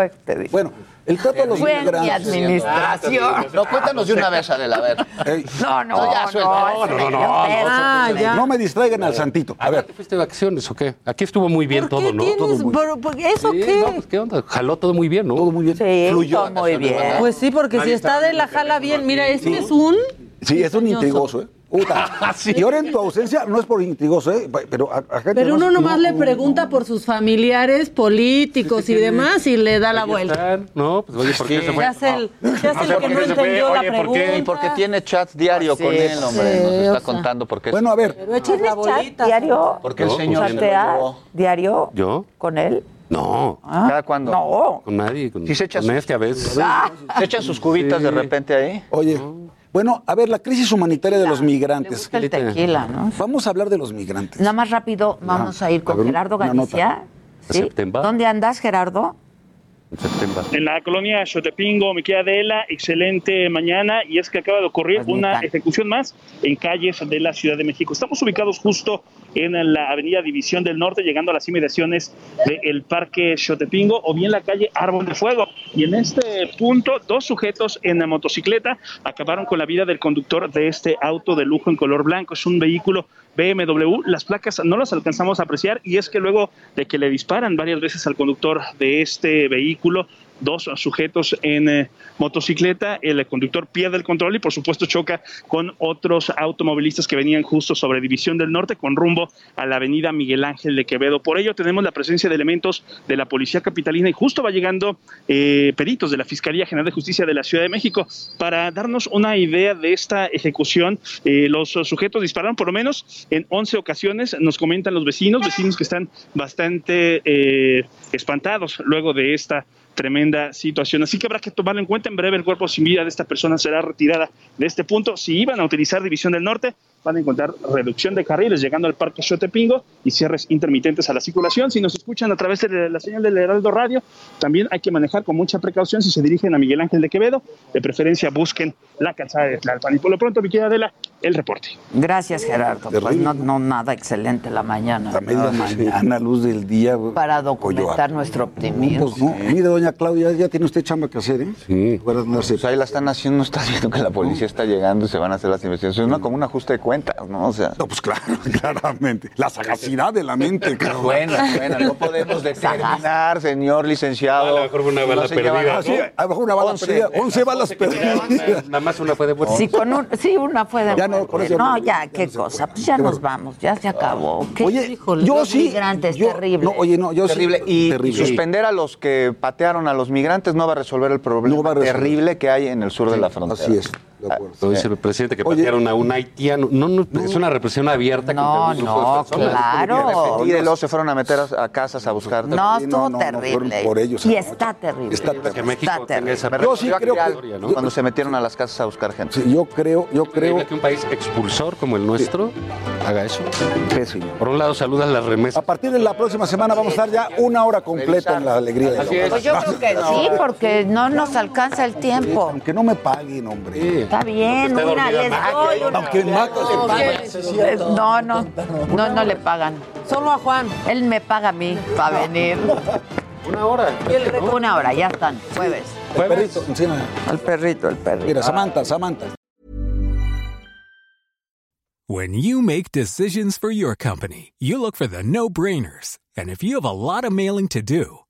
Bueno, el trato a los Fue mi administración. No, cuéntanos de una vez, Adela, a ver. Ey, No, no, No, ya, no, No, no. Ah, ya. no me distraigan al santito. A ver, ¿Te fuiste de vacaciones o qué? Aquí estuvo muy bien ¿Por todo, ¿no? ¿Eso qué? pues, ¿qué onda? Jaló todo muy bien, ¿no? todo muy bien. Sí, Fluyó. muy bien. Pues sí, porque si está de la jala bien, mira, este es un... Sí, es un intrigoso, ¿eh? Puta. Y ahora en tu ausencia, no es por intrigoso, ¿eh? Pero a, a gente Pero no- uno nomás no- le pregunta por sus familiares políticos y demás y le da la vuelta. están. No, pues oye, ¿por qué se Se fue? el sé que por no entendió la Oye, ¿por qué? pregunta. Y porque tiene chat diario con él, hombre. Sí, Nos o está sea. contando por qué. Bueno, a ver, Pero échale ¿Tienes la chat diario? Porque el señor. ¿Chateas diario ¿Yo? con él? No. Ah, ¿Cada cuándo? No. Con nadie. Con, Sí se echa con sus- este a veces. ¿Se echan sus cubitas de repente ahí? oye. Bueno, a ver, la crisis humanitaria de los Le migrantes. gusta el tequila, ¿no? Vamos a hablar de los migrantes. Nada más rápido, vamos a ir con a ver, Gerardo Galicia. ¿Sí? ¿Dónde andas, Gerardo? En la colonia Xotepingo, me queda Adela, excelente mañana y es que acaba de ocurrir Pues, una ejecución más en calles de la Ciudad de México. Estamos ubicados justo en la avenida División del Norte, llegando a las inmediaciones del Parque Xotepingo o bien la calle Árbol de Fuego. Y en este punto, dos sujetos en la motocicleta acabaron con la vida del conductor de este auto de lujo en color blanco. Es un vehículo BMW. Las placas no las alcanzamos a apreciar y es que luego de que le disparan varias veces al conductor de este vehículo, dos sujetos en eh, motocicleta, el conductor pierde el control y por supuesto choca con otros automovilistas que venían justo sobre División del Norte con rumbo a la avenida Miguel Ángel de Quevedo. Por ello tenemos la presencia de elementos de la Policía Capitalina y justo va llegando eh, peritos de la Fiscalía General de Justicia de la Ciudad de México para darnos una idea de esta ejecución. Eh, los sujetos dispararon por lo menos en 11 ocasiones, nos comentan los vecinos, vecinos que están bastante eh, espantados luego de esta tremenda situación. Así que habrá que tomarlo en cuenta. En breve el cuerpo sin vida de esta persona será retirada de este punto. Si iban a utilizar División del Norte, van a encontrar reducción de carriles llegando al Parque Xotepingo y cierres intermitentes a la circulación. Si nos escuchan a través de la señal del Heraldo Radio, también hay que manejar con mucha precaución si se dirigen a Miguel Ángel de Quevedo. De preferencia busquen la calzada de Tlalpan. Y por lo pronto, mi querida Adela, el reporte. Gracias, Gerardo. Pues no, no, nada excelente la mañana. A media mañana, luz del día. Para documentar nuestro optimismo. Pues no, mire, doña Claudia, ya tiene usted chamba que hacer, ¿eh? Sí. Pues ahí la están haciendo, no estás viendo que la policía está llegando y se van a hacer las investigaciones. Es una, como un ajuste de cuentas, ¿no? O sea. No, pues claro, claramente. La sagacidad de la mente, claro. Buena, buena. No podemos determinar, señor licenciado. A lo mejor una bala No perdida. Ah, sí, a lo mejor una bala Once. perdida. 11 balas perdidas. Nada más una fue de vuelta. Sí, con un, sí, una fue de Ya no, eso No, no, ya, ya qué no cosa. Pues ya Qué nos vamos, ya se acabó. ¿Qué? Oye, Híjole, yo los sí. migrantes, yo- terrible. No, oye, no, yo sí- Terrible. Y terrible. suspender a los que patearon a los migrantes no va a resolver el problema No va a resolver. terrible que hay en el sur de la frontera. Así es, de acuerdo. Lo dice el presidente que Oye. patearon a un haitiano. No, no, es una represión abierta No, no, claro. Y de luego se fueron a meter a, a casas a buscar. No, estuvo no, terrible. por ellos, y está terrible. Está Que terrible. México Está tenga esa Me Yo sí a creo que-. Cuando se metieron a las casas a buscar gente. Sí, yo creo, yo creo. Que un país expulsor como el nuestro haga eso. Por un lado, saludas las A remesas. partir de la próxima semana vamos a estar ya una hora completa en la alegría de Así es. Pues yo creo que sí, porque no nos alcanza el tiempo. Aunque no me paguen, hombre. Está bien, mira, les doy una- Aunque. No, no, no, no le pagan. Solo a Juan. Él me paga a mí para venir. Una hora. Una hora, ya están, jueves. El perrito, encima. El perrito, el perrito. Mira, Samantha, Samantha. When you make decisions for your company, you look for the no brainers. And if you have a lot of mailing to do,